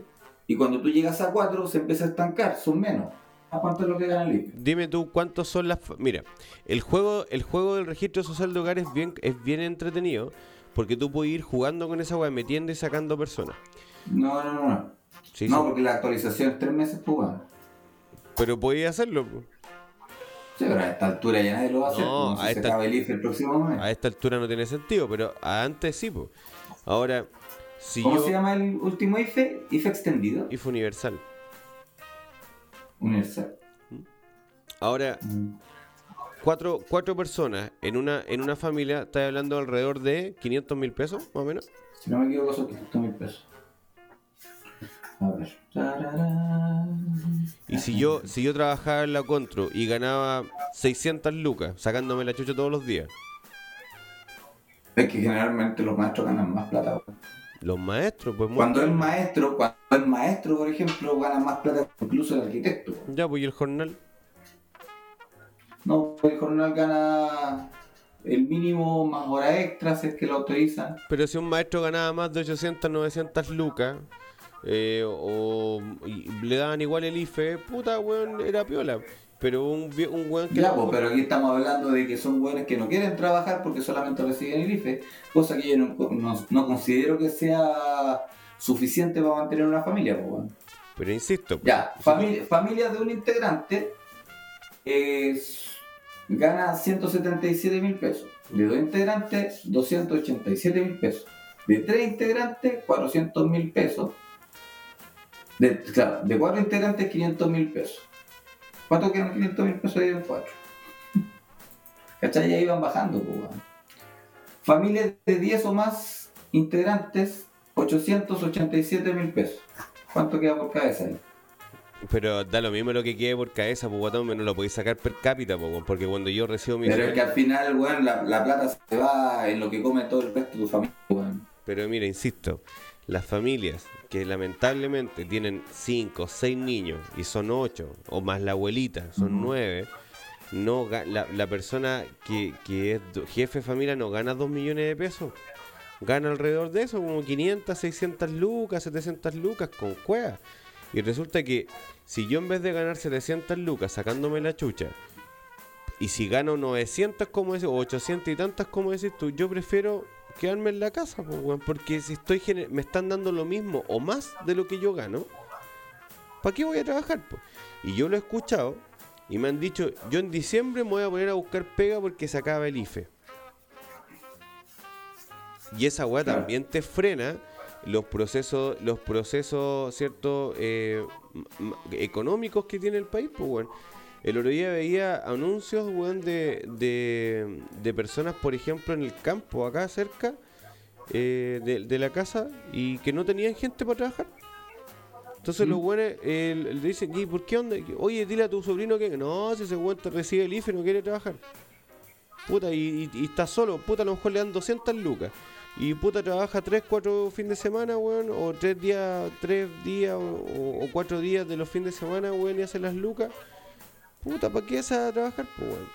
Y cuando tú llegas a cuatro, se empieza a estancar, son menos. ¿A cuánto es lo que gana el IFE? Dime tú cuántos son las... Mira, el juego, el juego del registro social de hogar es bien, es bien entretenido, porque tú puedes ir jugando con esa weá, metiendo y sacando personas. No, no, no. No, Sí, no sí. porque la actualización es tres meses, pues, weón. Pero podías hacerlo. Po. Sí, pero a esta altura ya nadie lo va a hacer. No, si a se esta- acaba el IFE el próximo mes. A esta altura no tiene sentido, pero antes sí, pues. Ahora, si ¿Cómo yo... se llama el último IFE? IFE extendido. IFE universal. Universal. Ahora, Mm. cuatro, cuatro personas en una, en una familia, estás hablando alrededor de 500 mil pesos, más o menos. Si no me equivoco, son 500 mil pesos. A ver. Y si yo, si yo trabajaba en la Contro y ganaba 600 lucas, sacándome la chucha todos los días, Es que generalmente los maestros ganan más plata. los maestros, pues... Cuando es maestro, cuando es maestro, por ejemplo, gana más plata que incluso el arquitecto. Ya, pues, y el jornal. No, el jornal gana el mínimo más horas extras, es que lo autorizan. Pero si un maestro ganaba más de 800, 900 lucas, eh, o le daban igual el IFE, puta, weón, era piola. Pero un, un weón que... Ya, pues, pero aquí estamos hablando de que son buenos que no quieren trabajar porque solamente reciben el IFE, cosa que yo no, no- no considero que sea suficiente para mantener una familia. Pues, weón. Pero insisto, pues, Ya, familia, familia de un integrante es- gana 177 mil pesos. De dos integrantes, 287 mil pesos. De tres integrantes, 400 mil pesos. De, claro, de cuatro integrantes, 500 mil pesos. ¿Cuánto quedan 500 mil pesos dividido en cuatro? ¿Cachai? Ya iban bajando, pues. Familias de 10 o más integrantes, 887 mil pesos. ¿Cuánto queda por cabeza ahí? pero da lo mismo lo que quede por cabeza, pues guatón, no lo podéis sacar per cápita, pues, weón, porque cuando yo recibo mi Pero es que al final, weón, la, la plata se va en lo que come todo el resto de tu familia, weón. Pero mira, insisto, las familias que lamentablemente tienen 5 o 6 niños y son 8, o más la abuelita, son Ujú. 9, no, la, la persona que, que es jefe de familia no gana 2 millones de pesos. Gana alrededor de eso, como 500, 600 lucas, 700 lucas con cueva. Y resulta que si yo en vez de ganar 700 lucas sacándome la chucha, y si gano 900 como decís, o 800 y tantas como decís tú, yo prefiero quedarme en la casa, po, weón, porque si estoy me están dando lo mismo o más de lo que yo gano, ¿para qué voy a trabajar? Y yo lo he escuchado y me han dicho, yo en diciembre me voy a poner a buscar pega porque se acaba el IFE. Y esa weá Claro. también te frena los procesos, los procesos, ¿cierto? Eh, económicos que tiene el país, pues, weón. El otro día veía anuncios, weón, de, de, de personas, por ejemplo, en el campo, acá cerca eh, de, de la casa, y que no tenían gente para trabajar. Entonces los weones eh, le dicen, ¿y por qué onda? Oye, dile a tu sobrino que no, si ese weón te recibe el IFE no quiere trabajar. Puta, y, y- y está solo, puta, a lo mejor le dan 200 lucas. Y puta, trabaja 3, 4 fines de semana, weón, o 3 días, 3 días o, 4 días de los fines de semana, weón, y hace las lucas. Puta, ¿para qué vas a trabajar, pues, weón?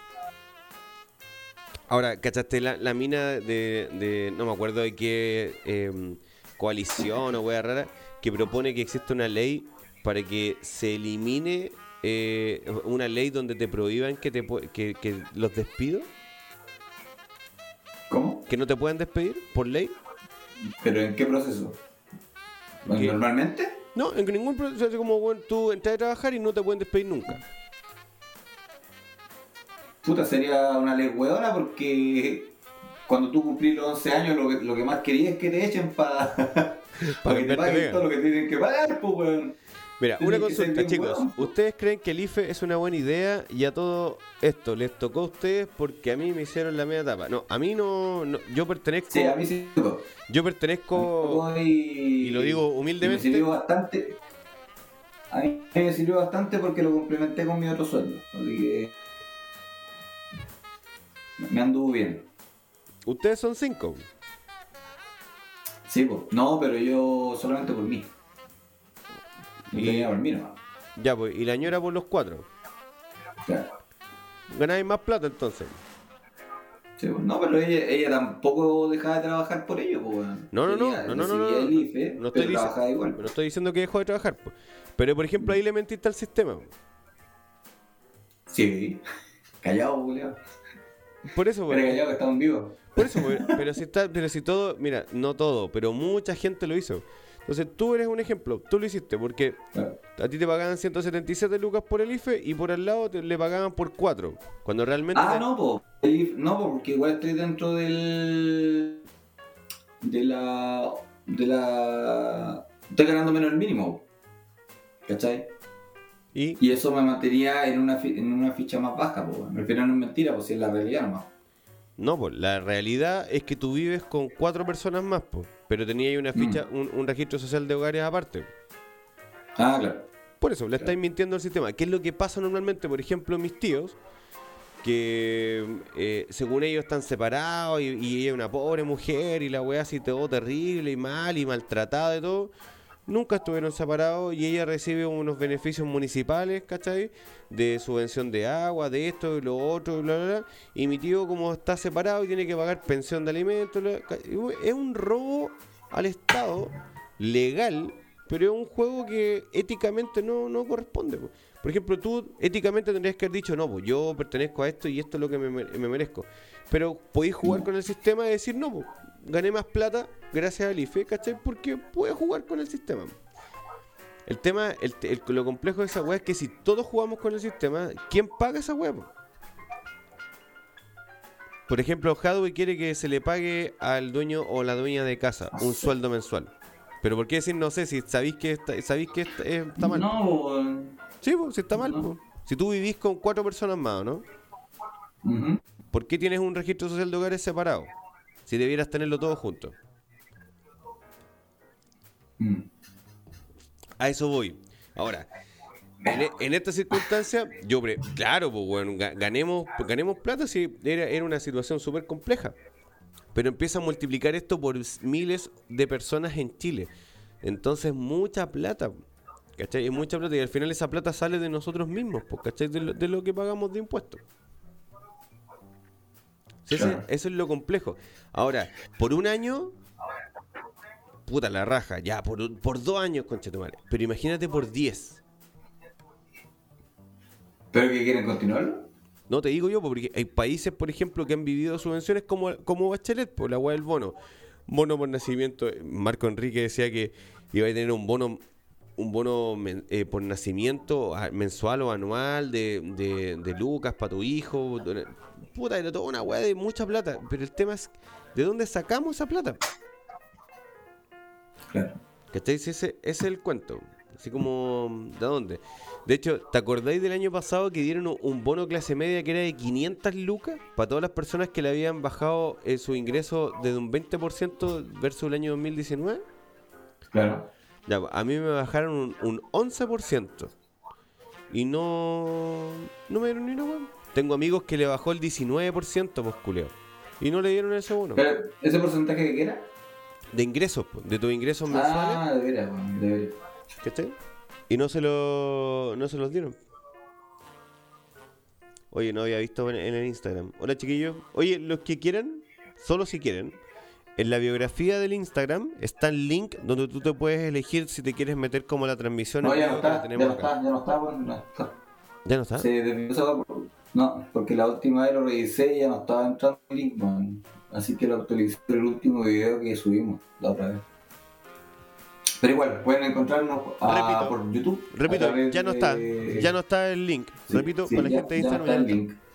Ahora, ¿cachaste la, la mina de, de- no me acuerdo de qué em, coalición o wea rara, que propone que exista una ley para que se elimine eh, una ley donde te prohíban que, te, que, que los despidos? ¿Cómo? ¿Que no te puedan despedir por ley? ¿Pero en qué proceso? ¿Qué? ¿Normalmente? No, en ningún proceso, como bueno, tú entras a trabajar y no te pueden despedir nunca. Puta, sería una ley hueona porque cuando tú cumplís los 11 años lo que, lo que más querías es que te echen para que te paguen todo lo que tienen que pagar, pues weón. Mira, una consulta, chicos. ¿Ustedes creen que el IFE es una buena idea y a todo esto les tocó a ustedes porque a mí me hicieron la media tapa? No, a mí no, no- yo pertenezco, Sí, a mí sí yo pertenezco, y, y lo digo humildemente. Me sirvió bastante. A mí me sirvió bastante porque lo complementé con mi otro sueldo. Así que. Me anduvo bien. ustedes son cinco. Sí, pues. No, pero yo solamente por mí. Y- por mí nomás. Ya, pues, y la ñora por los cuatro. Claro. Ganáis más plata entonces. Sí, pues. No, pero ella, ella tampoco dejaba de trabajar por ello, pues. No, no, no, no, no, no, no, IFE, no estoy pero dic- trabajaba igual. No estoy diciendo que dejó de trabajar, pues. Pero por ejemplo ahí le mentiste al sistema. Sí. Callado, Julián. Por eso, pues. Pero que. Por eso, pues, pero si está, pero si todo, mira, no todo, pero mucha gente lo hizo. Entonces tú eres un ejemplo, tú lo hiciste porque Claro. a ti te pagaban 177 lucas por el IFE y por al lado te, le pagaban por 4. Cuando realmente... Ah, te- no, po. El no, po, porque igual estoy dentro del. de la. de la. Estoy ganando menos el mínimo. ¿Cachai? Y, Y eso me mantenía en una, en una ficha más baja, po. Al final no es mentira, pues si es la realidad nomás. no, pues la realidad es que tú vives con 4 personas más, pues, pero tenías ahí una ficha, un, un registro social de hogares aparte. Ah, claro. Por eso, le estáis mintiendo al sistema. ¿Qué es lo que pasa normalmente? Por ejemplo, mis tíos, que eh, según ellos están separados y, y ella es una pobre mujer y la weá así todo terrible y mal y maltratada y todo. Nunca estuvieron separados y ella recibe unos beneficios municipales, ¿cachai? De subvención de agua, de esto y lo otro, y bla, bla, bla. Y mi tío, como está separado y tiene que pagar pensión de alimentos, bla, es un robo al Estado legal, pero es un juego que éticamente no, no corresponde. po. Por ejemplo, tú éticamente tendrías que haber dicho, no, pues yo pertenezco a esto y esto es lo que me, me- me merezco. Pero podéis jugar con el sistema y decir, no, pues gané más plata gracias al IFE, ¿cachai? Porque puedes jugar con el sistema. El tema, el, el- lo complejo de esa weá es que si todos jugamos con el sistema, ¿quién paga esa weá? po? Por ejemplo, Hadwe quiere que se le pague al dueño o la dueña de casa un sueldo mensual. Pero ¿por qué decir no sé si sabéis que está, sabéis que está, eh, está mal? No. Sí, pues, si está mal, No. pues. Si tú vivís con cuatro personas más, ¿no? Ujú. ¿Por qué tienes un registro social de hogares separado? Si debieras tenerlo todo junto. Mm. A eso voy. Ahora, en, e- en esta circunstancia, yo, claro, pues bueno, ga- ganemos, ganemos plata si era, era una situación súper compleja. pero empieza a multiplicar esto por miles de personas en Chile. Entonces, mucha plata. ¿Cachai? Es mucha plata y al final esa plata sale de nosotros mismos, pues, ¿cachai? De lo, de lo que pagamos de impuestos. Sí, eso es lo complejo. Ahora, por un año, puta la raja, ya, por, por dos años, conchetumare. Pero imagínate por diez. ¿Pero que quieren continuarlo? No te digo yo, porque hay países, por ejemplo, que han vivido subvenciones como, como Bachelet, por la weá del bono. Bono por nacimiento. Marco Enrique decía que iba a tener un bono un bono eh, por nacimiento mensual o anual de, de, de lucas para tu hijo. Puta, era toda una weá de mucha plata. Pero el tema es, ¿de dónde sacamos esa plata? Claro. ¿Cachai? Ese, ese es el cuento. Así como, ¿de dónde? De hecho, ¿te acordáis del año pasado que dieron un- un bono clase media que era de 500 lucas para todas las personas que le habían bajado eh, su ingreso desde un 20% versus el año 2019? Claro. Ya, a mí me bajaron un, un 11% y no, no me dieron ni una hueá. Tengo amigos que le bajó el 19%, pues culeo. Y no le dieron ese bono. Pero, ¿ese porcentaje que era? De ingresos, pues, de tus ingresos mensuales. Ah, de veras, weón, de veras. ¿Cachai? Y no se lo no se los dieron. Oye, no había visto en, en el Instagram. Hola chiquillos. Oye, los que quieran, solo si quieren, en la biografía del Instagram está el link donde tú te puedes elegir si te quieres meter como la transmisión No, ya no está, ya no está, ya no está, weón, no está. ¿Ya no está? Se No, porque la última vez lo revisé y ya no estaba entrando el link, man. Así que lo actualicé el último video que subimos la otra vez. Pero igual, pueden encontrarnos ah, Repito. por YouTube. a Repito, ya no está. Ya no está el link. Sí, Repito, sí, para la gente de ya no Instagram. está ya el no está. link.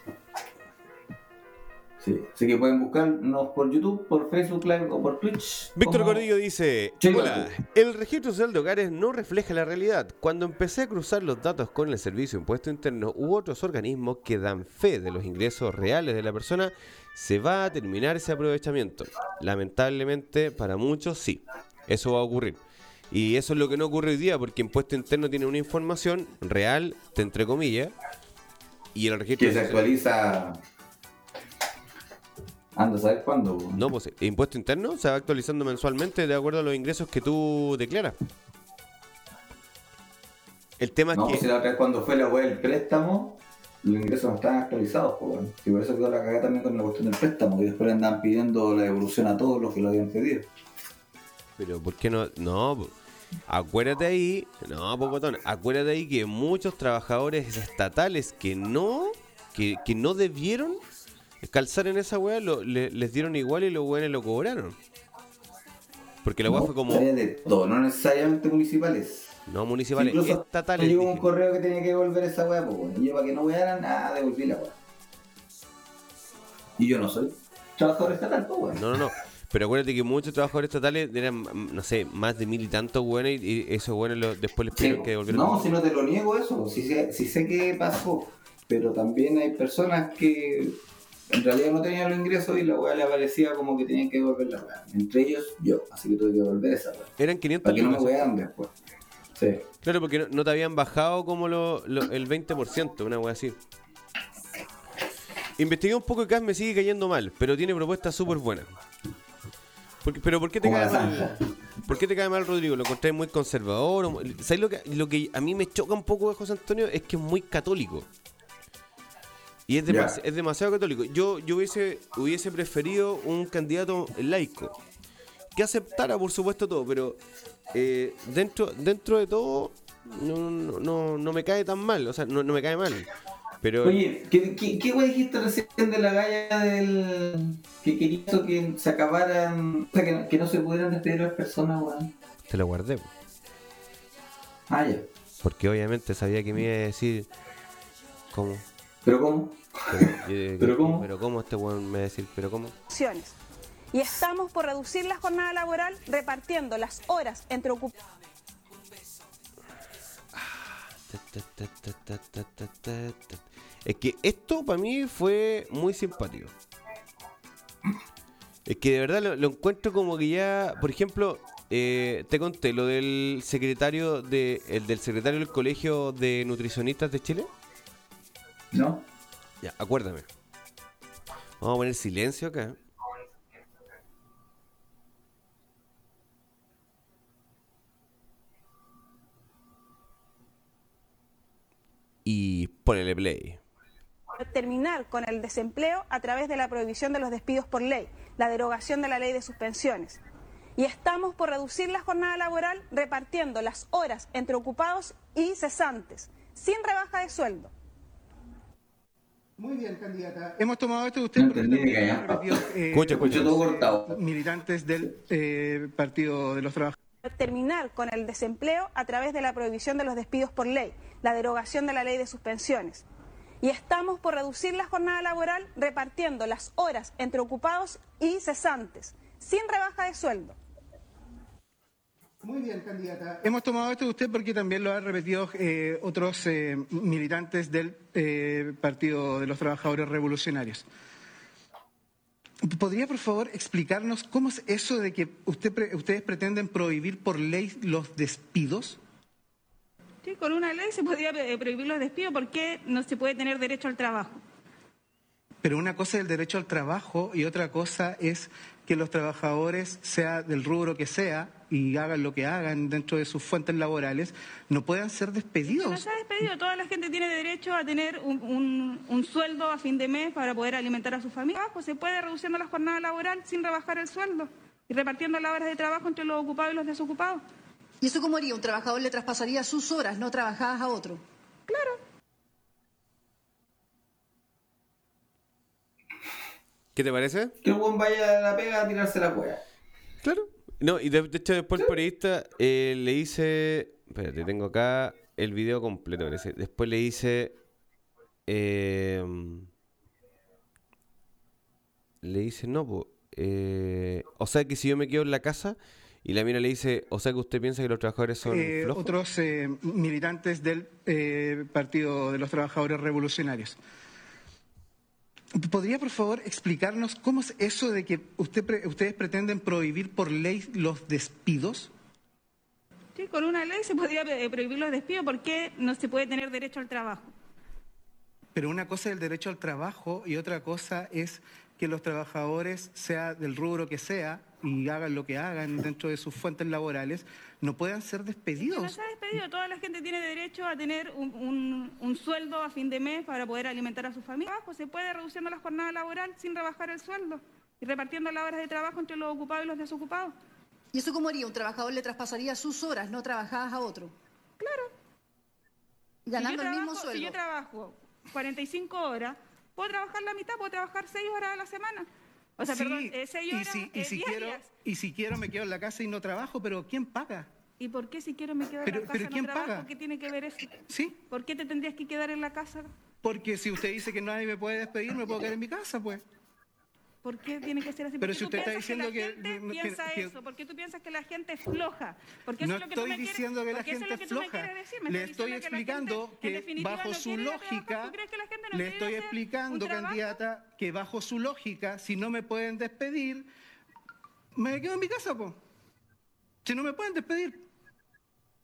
Sí, así que pueden buscarnos por YouTube, por Facebook Live o por Twitch. Víctor Gordillo dice, hola, el registro social de hogares no refleja la realidad. Cuando empecé a cruzar los datos con el Servicio de Impuesto Interno u otros organismos que dan fe de los ingresos reales de la persona, se va a terminar ese aprovechamiento. Lamentablemente, para muchos sí, eso va a ocurrir. Y eso es lo que no ocurre hoy día, porque Impuesto Interno tiene una información real, entre comillas, y el registro Que se social- actualiza. Anda a saber cuándo. No, pues el impuesto interno se va actualizando mensualmente de acuerdo a los ingresos que tú declaras. El tema No, es pues si que. la otra vez cuando fue la web del préstamo, los ingresos no estaban actualizados, pues bueno. Y por eso quedó la cagada también con la cuestión del préstamo, y después le andaban pidiendo la devolución a todos los que lo habían pedido. Pero ¿por qué no? No, po. acuérdate ahí. No, Pocotón. Acuérdate ahí que muchos trabajadores estatales que no. que, que no debieron calzar en esa weá, lo- le- les dieron igual y los weones lo cobraron. Porque la weá No, fue como. había de todo, no necesariamente municipales. No municipales, Incluso estatales. llegó un correo que tenía que devolver esa weá, pues. Y yo para que no wearan, nada, devolví la weá. Y yo no soy trabajador estatal, pues bueno. No, no, no. Pero acuérdate que muchos trabajadores estatales eran, no sé, más de mil y tantos buenos y esos buenos después les Sí, pidieron que devolvieran. no, si no te lo niego eso, si sé, si sé que pasó, pero también hay personas que en realidad no tenían los ingresos y la weá le aparecía como que tenían que devolver la weá. Entre ellos, yo, así que tuve que devolver esa weá. Eran 500 Para que no me wean después. Sí. Claro, porque no, no te habían bajado como lo, lo- el 20%, una wea así. Investigué un poco y CAS me sigue cayendo mal, pero tiene propuestas súper buenas. Porque- pero ¿por qué te cae mal? ¿Por qué te cae mal, Rodrigo? ¿Lo encontré muy conservador? ¿Sabes lo que, lo que a mí me choca un poco de José Antonio? Es que es muy católico. Y es, demas- Ya. es demasiado católico. Yo, yo hubiese, hubiese preferido un candidato laico. Que aceptara, por supuesto, todo, pero eh, dentro, dentro de todo no, no, no, no me cae tan mal. O sea, no, no me cae mal. Pero Oye, ¿qué, qué, qué dijiste recién de la galla del. que quería que se acabaran. o sea, que no, que no se pudieran despedir a las personas, weón? te lo guardé. Ah, ya. Porque obviamente sabía que me iba a decir... ¿Cómo? ¿Pero cómo? Pero, yo- ¿Pero cómo? Pero ¿cómo este weón me va a decir? ¿Pero cómo? opciones. Y estamos por reducir la jornada laboral repartiendo las horas entre ocupaciones. Es que esto para mí fue muy simpático. Es que de verdad lo, lo encuentro como que ya, por ejemplo, eh, te conté lo del secretario de, el del secretario del colegio de nutricionistas de Chile. ¿no? Ya, acuérdame. Vamos a poner silencio acá. Y ponele play. Terminar con el desempleo a través de la prohibición de los despidos por ley, la derogación de la ley de suspensiones. Y estamos por reducir la jornada laboral repartiendo las horas entre ocupados y cesantes, sin rebaja de sueldo. Muy bien, candidata. Hemos tomado esto de usted No eh, Escucha, todo cortado. militantes del eh, Partido de los Trabajadores. terminar con el desempleo a través de la prohibición de los despidos por ley, la derogación de la ley de suspensiones. Y estamos por reducir la jornada laboral repartiendo las horas entre ocupados y cesantes, sin rebaja de sueldo. Muy bien, candidata. Hemos tomado esto de usted porque también lo han repetido eh, otros eh, militantes del eh, Partido de los Trabajadores Revolucionarios. ¿Podría, por favor, explicarnos cómo es eso de que usted pre- ustedes pretenden prohibir por ley los despidos? Sí, con una ley se podría prohibir los despidos porque no se puede tener derecho al trabajo. Pero una cosa es el derecho al trabajo y otra cosa es que los trabajadores, sea del rubro que sea, y hagan lo que hagan dentro de sus fuentes laborales, no puedan ser No despedidos. se ha despedido. Toda la gente tiene derecho a tener un, un- un sueldo a fin de mes para poder alimentar a su familia. Pues se puede reduciendo la jornada laboral sin rebajar el sueldo y repartiendo las horas de trabajo entre los ocupados y los desocupados. ¿Y eso cómo haría? Un trabajador le traspasaría sus horas no trabajadas a otro. ¿Qué te parece? Que el buen vaya a la pega a tirarse la cueva. Claro. No, y de, de hecho después el periodista eh, le dice... Espérate, tengo acá el video completo, parece. Después le dice... eh, le dice, no, po, eh, o sea que si yo me quedo en la casa y la mina le dice, o sea que usted piensa que los trabajadores son Eh, flojos. otros eh, militantes del eh, Partido de los Trabajadores Revolucionarios. ¿Podría, por favor, explicarnos cómo es eso de que usted pre- ustedes pretenden prohibir por ley los despidos? Sí, con una ley se podría eh, prohibir los despidos porque no se puede tener derecho al trabajo. Pero una cosa es el derecho al trabajo y otra cosa es que los trabajadores, sea del rubro que sea, y hagan lo que hagan dentro de sus fuentes laborales, no puedan ser No despedidos. se ha despedido. Toda la gente tiene derecho a tener un, un- un sueldo a fin de mes para poder alimentar a su familia. Pues se puede reduciendo la jornada laboral sin rebajar el sueldo y repartiendo las horas de trabajo entre los ocupados y los desocupados. ¿Y eso cómo haría? Un trabajador le traspasaría sus horas no trabajadas a otro. Claro. Si yo Ganando el mismo trabajo- sueldo. Si yo trabajo 45 horas, puedo trabajar la mitad, puedo trabajar 6 horas a la semana. O sea, Sí, perdón, 6 y horas si, y si quiero, y si quiero me quedo en la casa y no trabajo, pero ¿quién paga? ¿Y por qué si quiero me quedo Pero- en la casa pero no ¿quién trabajo? paga? ¿Qué tiene que ver eso? ¿Sí? ¿Por qué te tendrías que quedar en la casa? Porque si usted dice que nadie me puede despedir, me puedo quedar en mi casa, pues. ¿Por qué tiene que ser así? Pero ¿Por qué si tú usted está diciendo la que- gente que- que- piensa que- eso? ¿Por qué tú piensas que la gente es floja? Porque eso No es lo que tú estoy me quieres- diciendo que la gente es tú me floja. quieres decir. Me Le estoy que la gente, explicando que definitiva, bajo su trabajar. lógica, ¿Tú crees que la gente no le estoy explicando, candidata, que bajo su lógica, si no me pueden despedir, me quedo en mi casa, pues. Si no me pueden despedir.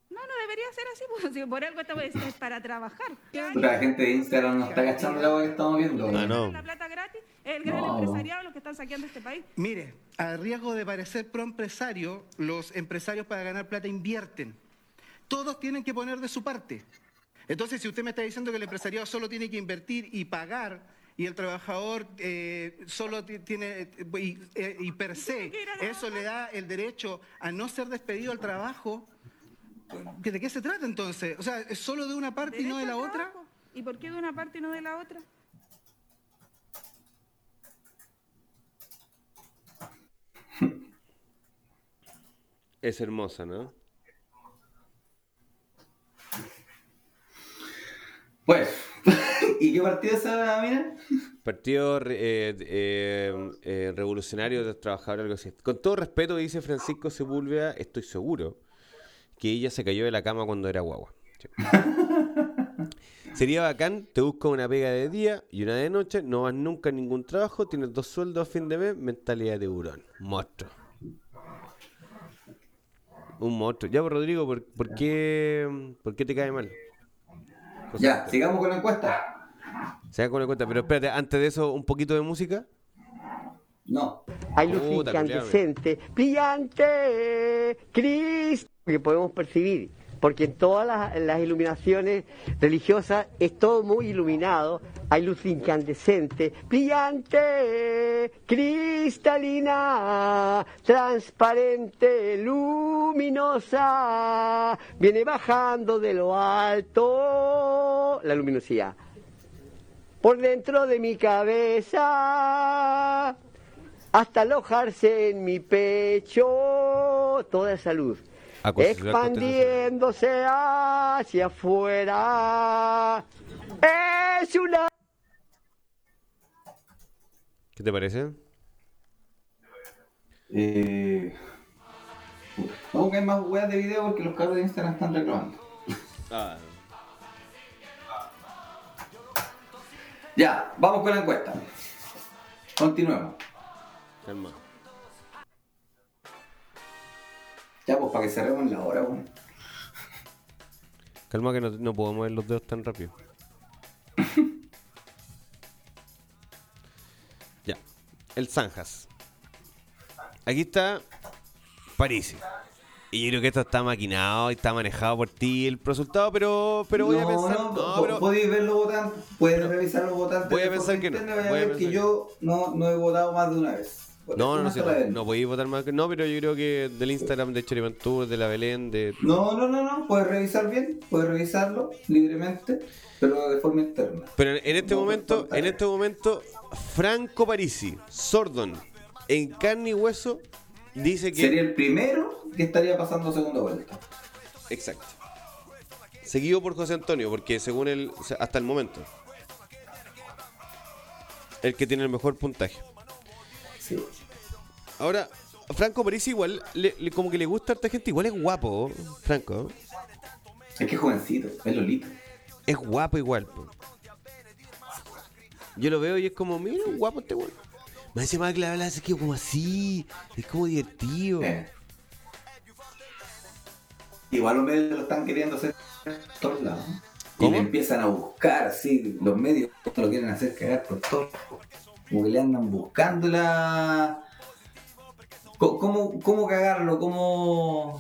No, no debería ser así, pues, si por algo estamos es para trabajar. Puta, la gente de Instagram no está cachando la que estamos viendo. Ah, no. La plata gratis es el gran No. empresariado los que están saqueando este país. Mire, a riesgo de parecer proempresario, los empresarios para ganar plata invierten. Todos tienen que poner de su parte. Entonces, si usted me está diciendo que el empresariado solo tiene que invertir y pagar, y el trabajador eh, solo ti- tiene, eh, y, eh, y per se, eso le da el derecho a no ser despedido al trabajo, ¿que ¿de qué se trata entonces? O sea, ¿es solo de una parte y no de la otra? ¿Y por qué de una parte y no de la otra? Es hermosa, ¿no? Pues, ¿y qué partido es esa, mira? Partido eh, eh, eh, Revolucionario de los Trabajadores, algo así. Con todo respeto, dice Francisco Sepúlveda, estoy seguro que ella se cayó de la cama cuando era guagua. Sí. Sería bacán, te buscas una pega de día y una de noche, no vas nunca a ningún trabajo, tienes dos sueldos a fin de mes, mentalidad de tiburón. Monstruo. Un monstruo. Ya, pues, Rodrigo, ¿por, por qué, ¿por qué te cae mal? Ya, sigamos con la encuesta. Se da con la cuenta, pero espérate, antes de eso, un poquito de música. No. Hay luz incandescente, brillante, Cristo, que podemos percibir. porque en todas las, las iluminaciones religiosas es todo muy iluminado, hay luz incandescente, brillante, cristalina, transparente, luminosa, viene bajando de lo alto la luminosidad. Por dentro de mi cabeza, hasta alojarse en mi pecho, toda esa luz. A Expandiéndose hacia afuera. Es una... ¿Qué te parece? Eh... Vamos que hay más weas de video porque los cabros de Instagram están reclamando. Ya, vamos con la encuesta. Continuemos. Calma. Pues para que cerremos la hora, weón. Calma que no, no puedo mover los dedos tan rápido. ya. El Zanjas. Aquí está Parisi. Y yo creo que esto está maquinado y está manejado por ti el resultado, pero, pero voy a no, pensar. no, no, pero- podéis ver los votantes, puedes revisar los votantes. voy a pensar que no, interna y vaya voy a a ver que pensar yo no, no he votado más de una vez. No, no, una no, podéis votar más. No, pero yo creo que del Instagram de Choripantur, de la Belén, de. No, no, no, no, puedes revisar bien, puedes revisarlo libremente, pero de forma interna. Pero en este No, momento, en este momento, Franco Parisi, Sordon, en carne y hueso, dice que. Sería el primero que estaría pasando segunda vuelta. Exacto. Seguido por José Antonio, porque según él, hasta el momento, el que tiene el mejor puntaje. Sí. Ahora, Franco Parisi igual, le- le- como que le gusta a esta gente, igual es guapo, Franco. Es que es jovencito, es Lolito. Es guapo igual. po. Yo lo veo y es como, mira, guapo este weón. Me dice más que la habla así que como así, es como divertido. Eh. Igual los medios lo están queriendo hacer por todos lados. Y ¿Cómo? le empiezan a buscar, así, los medios lo quieren hacer cagar por todos. Como que le andan buscando la... ¿Cómo, cómo cagarlo? ¿Cómo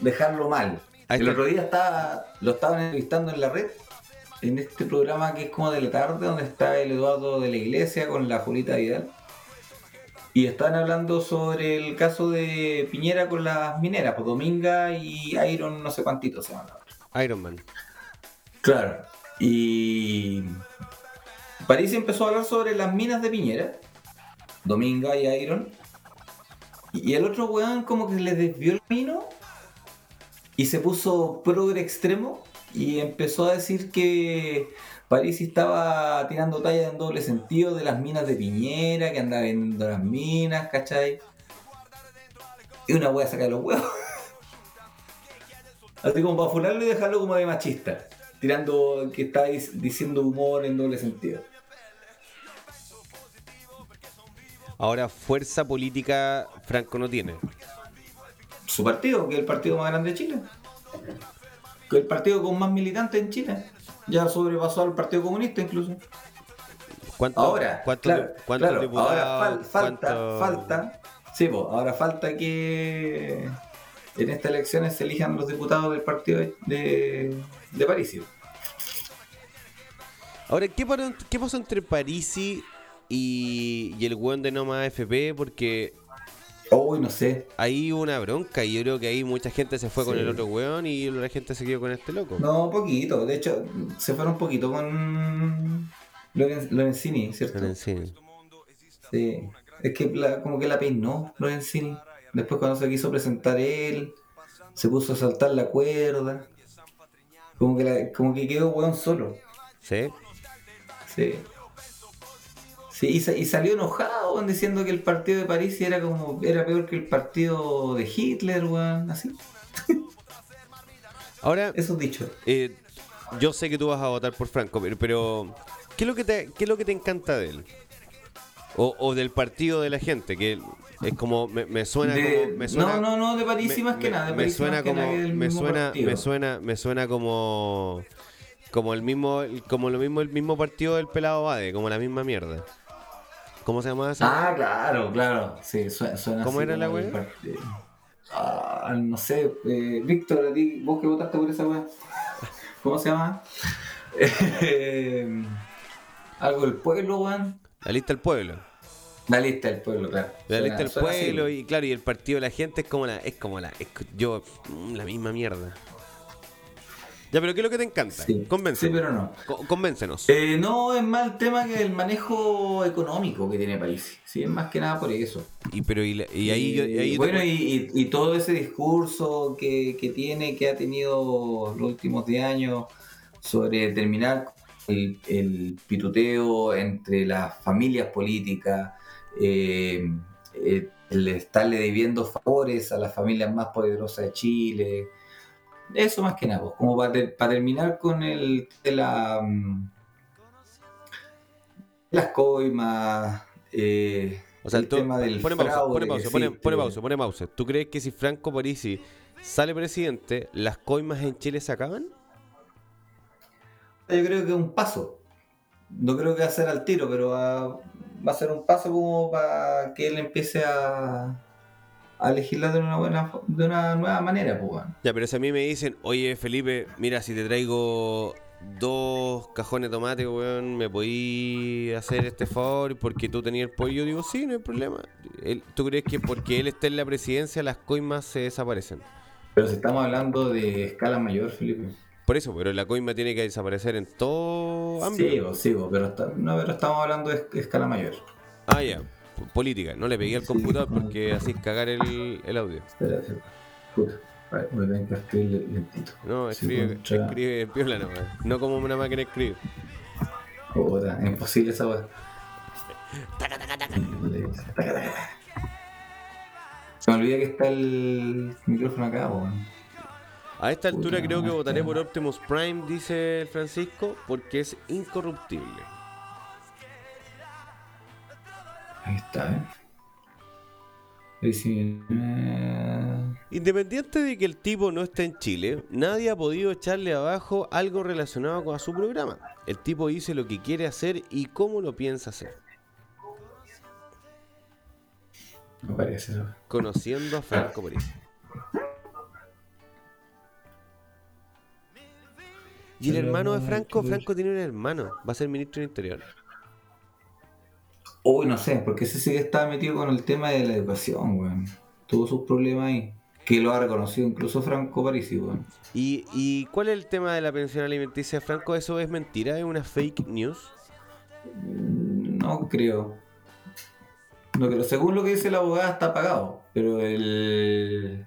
dejarlo mal? El otro día estaba, lo estaban entrevistando en la red, en este programa que es como de la tarde, donde está el Eduardo de la Iglesia con la Julita Vidal. Y estaban hablando sobre el caso de Piñera con las mineras, pues Dominga y Iron no sé cuántitos se llaman. Iron Man. Claro. Y París empezó a hablar sobre las minas de Piñera, Dominga y Iron. Y el otro weón como que le desvió el camino y se puso progre extremo y empezó a decir que París estaba tirando talla en doble sentido de las minas de Piñera, que andaba vendiendo las minas, ¿cachai? Y una wea saca los huevos. Así como para funarlo y dejarlo como de machista. Tirando que está diciendo humor en doble sentido. Ahora, fuerza política Franco no tiene. Su partido, que es el partido más grande de Chile. Que es el partido con más militantes en Chile. Ya sobrepasó al Partido Comunista incluso. ¿Cuánto, Ahora, cuántos claro, cuántos claro, ahora fal- falta, falta, sí, ahora falta que en estas elecciones se elijan los diputados del partido de, de, París. Ahora, ¿qué, qué pasó entre Parisi y, y el weón de Noma AFP? Porque Uy, no sé. ahí hubo una bronca y yo creo que ahí mucha gente se fue con el otro weón y la gente se quedó con este loco. No, poquito. De hecho, se fueron un poquito con Loren- Lorenzini, ¿cierto? Lorenzini. Sí. Es que la- como que la peinó Lorenzini. Después cuando se quiso presentar él, se puso a saltar la cuerda. Como que, la- como que quedó weón solo. ¿Sí? Sí. Sí, y, sa- y salió enojado weón, diciendo que el partido de París era como era peor que el partido de Hitler, weón, así. Ahora, Esos dichos. eh, yo sé que tú vas a votar por Franco, pero, pero ¿qué, es lo que te, ¿qué es lo que te encanta de él? O, o del partido de la gente, que es como, me, me suena De- como... Me suena, no, no, no, de París me- más que me- nada. de me París suena como me suena partido. me suena me suena como como el mismo como lo mismo el mismo partido del pelado Bade como la misma mierda cómo se llama esa Ah, claro, claro. Sí, suena, suena ¿Cómo así era la partido. ah, no sé, eh, Víctor, a ti, vos que votaste por esa weá, ¿cómo se llama? Eh, algo del pueblo, weón. La lista del pueblo. La lista del pueblo, claro. La Suena- lista del así, pueblo y claro, y el partido de la gente es como la, es como la, es yo, mm, la misma mierda. Ya, pero ¿qué es lo que te encanta? Sí, Convéncenos. sí, pero no. Co- convéncenos. Eh, no, es más el tema que el manejo económico que tiene París. Sí, es más que nada por eso. Y pero y, ahí y ahí te bueno, cu- y, todo ese discurso que, que tiene, que ha tenido los últimos 10 años sobre terminar el, el pituteo entre las familias políticas, eh, eh, el estarle debiendo favores a las familias más poderosas de Chile. Eso más que nada, pues, como para, terminar con el de la, mm, las coimas, eh, o sea, el tú- tema del pone pausa, pone pausa, pone, existe. pone pausa, pone pausa. ¿Tú crees que si Franco Parisi sale presidente, las coimas en Chile se acaban? Yo creo que es un paso. No creo que va a ser al tiro, pero va, va a ser un paso como para que él empiece a, a legislar de una buena de una nueva manera, pues. weón. Ya, pero si a mí me dicen, oye Felipe, mira, si te traigo dos cajones de tomate, weón, ¿me podí hacer este favor porque tú tenías el pollo? Yo digo, sí, no hay problema. Él- ¿Tú crees que porque él está en la presidencia las coimas se desaparecen? Pero si estamos hablando de escala mayor, Felipe. Por eso, pero la coima tiene que desaparecer en todo ámbito. Sí, sí, pero, está- no, pero estamos hablando de es- escala mayor. Ah, ya, política. No le pegué al Sí. computador porque así cagar el, el audio. Espérate. Puta. a tener que escribir lentito. No, escribe, contra- escribe piola no, weón. no como una máquina escribe. Imposible esa weá. Se me olvida que está el micrófono acá, weón. A esta altura Puta creo que votaré por Optimus Prime, dice el Francisco, porque es incorruptible. Ahí está, ¿eh? Independiente de que el tipo no esté en Chile, nadie ha podido echarle abajo algo relacionado con su programa. El tipo dice lo que quiere hacer y cómo lo piensa hacer. Me parece eso. Conociendo a Franco Parisi. Y el hermano de Franco, Franco tiene un hermano, va a ser ministro del Interior. Uy, no sé, porque ese sí que estaba metido con el tema de la educación, weón. Tuvo sus problemas ahí. Que lo ha reconocido incluso Franco Parisi, weón. ¿Y, y cuál es el tema de la pensión alimenticia Franco? ¿Eso es mentira? ¿Es una fake news? No creo. No creo. Según lo que dice la abogada, está pagado. Pero el.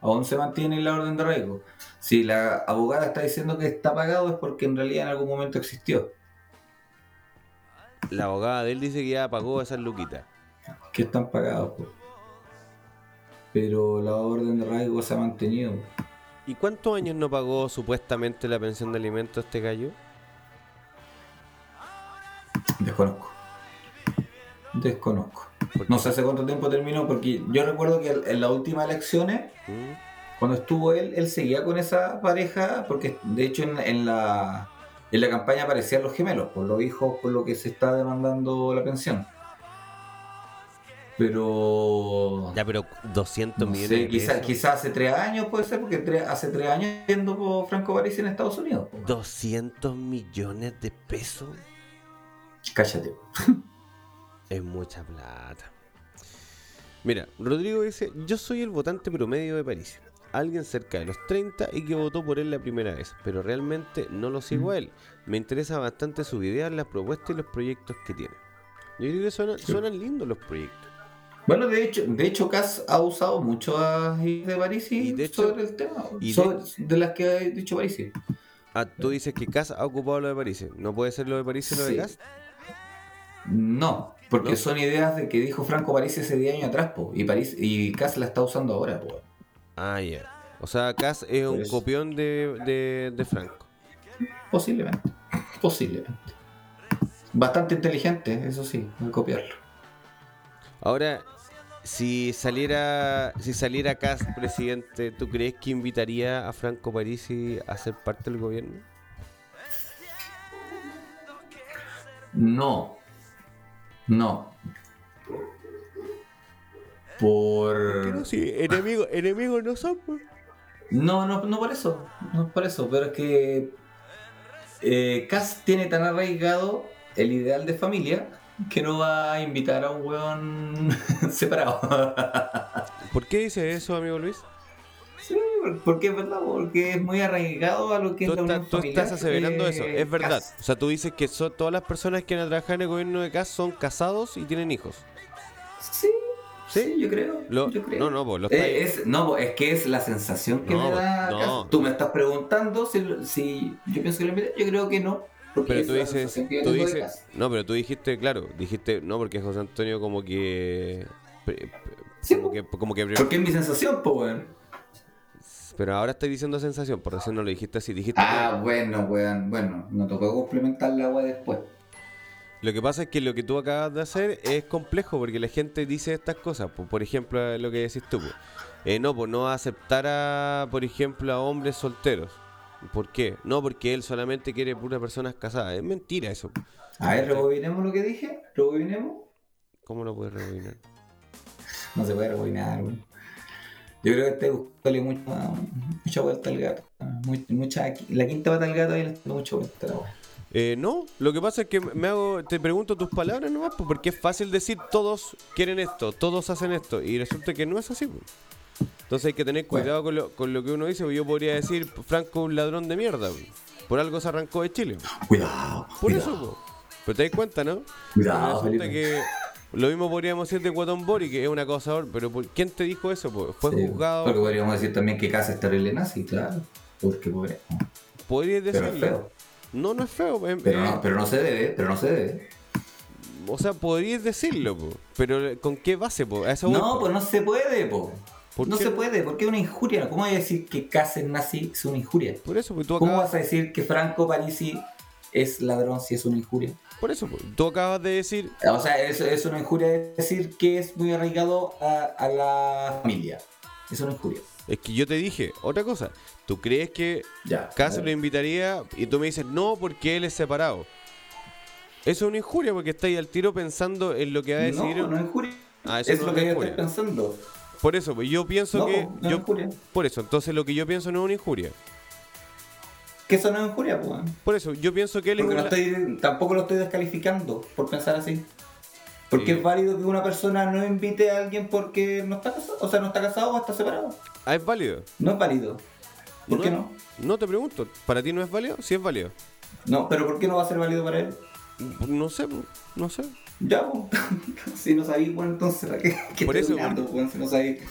Aún se mantiene la orden de arraigo. Si la abogada está diciendo que está pagado es porque en realidad en algún momento existió. La abogada de él dice que ya pagó esas luquitas. Que están pagados, po. Pero la orden de arraigo se ha mantenido. ¿Y cuántos años no pagó supuestamente la pensión de alimentos este gallo? Desconozco. Desconozco. No sé hace cuánto tiempo terminó, porque yo recuerdo que en las últimas elecciones, ¿Mm? cuando estuvo él, él seguía con esa pareja, porque de hecho en, en la, en la campaña aparecían los gemelos, por los hijos, por lo que se está demandando la pensión. Pero... Ya, pero 200 no millones sé, de quizá, pesos. quizá hace tres años puede ser, porque tre- hace tres años viendo por Franco París en Estados Unidos. po. 200 millones de pesos Cállate. es mucha plata. Mira, Rodrigo dice, yo soy el votante promedio de París. Alguien cerca de los 30 y que votó por él la primera vez, pero realmente no lo sigo a él. Me interesa bastante su ideas, las propuestas y los proyectos que tiene. Yo creo que suenan, suenan lindos los proyectos. Bueno, de hecho, de hecho, Cass ha usado mucho a de Parisi Y de hecho- sobre el tema. y sobre- de, las que ha dicho Parisi. Ah, tú dices que Cas ha ocupado lo de París. ¿No puede ser lo de París y lo de Sí. Cas? No, porque ¿No? son ideas de que dijo Franco Parisi ese 10 años atrás, po, y París y Cass la está usando ahora, po. Ah, ya. O sea, Cas es Por un eso. copión de, de, de Franco. Posiblemente. Posiblemente. Bastante inteligente, eso sí, al copiarlo. Ahora, si saliera si saliera Cas presidente, ¿tú crees que invitaría a Franco Parisi a ser parte del gobierno? No. No. Por... Pero sí, enemigos enemigo no son. pues. No, no, no por eso, no por eso, pero es que eh, Cass tiene tan arraigado el ideal de familia que no va a invitar a un weón separado. ¿Por qué dice eso, amigo Luis? sí, porque es verdad, porque es muy arraigado a lo que Tú, es la unión tú familiar, estás aseverando eh, eso, es verdad. O sea, tú dices que son, todas las personas que han trabajado en el gobierno de Cas son casados y tienen hijos. Sí, yo creo. Lo- yo creo. no, no, lo Eh, es, no, es que es la sensación que No, me da. no. Tú me estás preguntando si, si yo pienso que lo invité. Yo creo que no. Pero tú dices, tú no, pero tú dijiste, claro, dijiste, no, porque José Antonio como que, Sí, como que, como que, Porque es mi sensación, pues, weón. pero ahora estás diciendo sensación, por recién no lo dijiste así, dijiste Ah, bueno, weón. Bueno, no tocó complementar la agua después. Lo que pasa es que lo que tú acabas de hacer es complejo porque la gente dice estas cosas. po. Por ejemplo, lo que decís tú. po. Eh, no, pues no aceptar a, por ejemplo, a hombres solteros. ¿Por qué? No, porque él solamente quiere puras personas casadas. Es mentira eso. A ver, rebobinemos lo que dije. Rebobinemos. ¿Cómo lo puedes rebobinar? No se puede rebobinar. Yo creo que este buscándole mucha, mucha vuelta al gato. Mucha, la quinta pata al gato y le está mucha vuelta a la. Eh, no, lo que pasa es que me hago, te pregunto tus palabras nomás, po, porque es fácil decir todos quieren esto, todos hacen esto, y resulta que no es así. Entonces hay que tener cuidado con, lo, con lo que uno dice, porque yo podría decir Franco un ladrón de mierda, po. por algo se arrancó de Chile. Cuidado. Por cuidado. eso, pero te das cuenta, ¿no? Cuidado, Resulta que lo mismo podríamos decir de Guatón Bori, que es un acosador, pero ¿por- ¿quién te dijo eso? Fue Sí, juzgado, Porque podríamos decir también que Casa es terrible nazi, claro. Porque pobre. podrías Pero es decirlo. No, no es feo. Pero eh, no, pero no se debe, pero no se debe. O sea, podrías decirlo, po. pero ¿con qué base? Po? Eso No, pues no se puede, po. ¿Por No qué se puede, porque es una injuria. ¿Cómo vas a decir que Casa es nazi es una injuria? Por eso, pues tú ¿Cómo acabas, vas a decir que Franco Parisi es ladrón si es una injuria? por eso, po. tú acabas de decir, O sea, es, es una injuria decir que es muy arraigado a, a la familia. Es una injuria. Es que yo te dije otra cosa. ¿Tú crees que Ya. Lo invitaría y tú me dices no porque él es separado? Eso es una injuria porque estáis al tiro pensando en lo que va a decir. No, no es injuria. Ah, eso es no lo es que yo estoy pensando. Por eso, pues yo pienso No, que. no es injuria. por eso, entonces lo que yo pienso no es una injuria. Que eso no es injuria, pues. Por eso, yo pienso que él es Porque un no estoy, tampoco lo estoy descalificando por pensar así. Porque Sí. es válido que una persona no invite a alguien porque no está casado, o sea, no está casado o está separado. Ah, es válido. No es válido. ¿Por qué no? No te pregunto. ¿Para ti no es válido? Sí es válido. No, pero ¿por qué no va a ser válido para él? No sé, no sé. Ya, pues. si no sabéis, bueno, entonces, ¿para qué, qué Por eso, si no?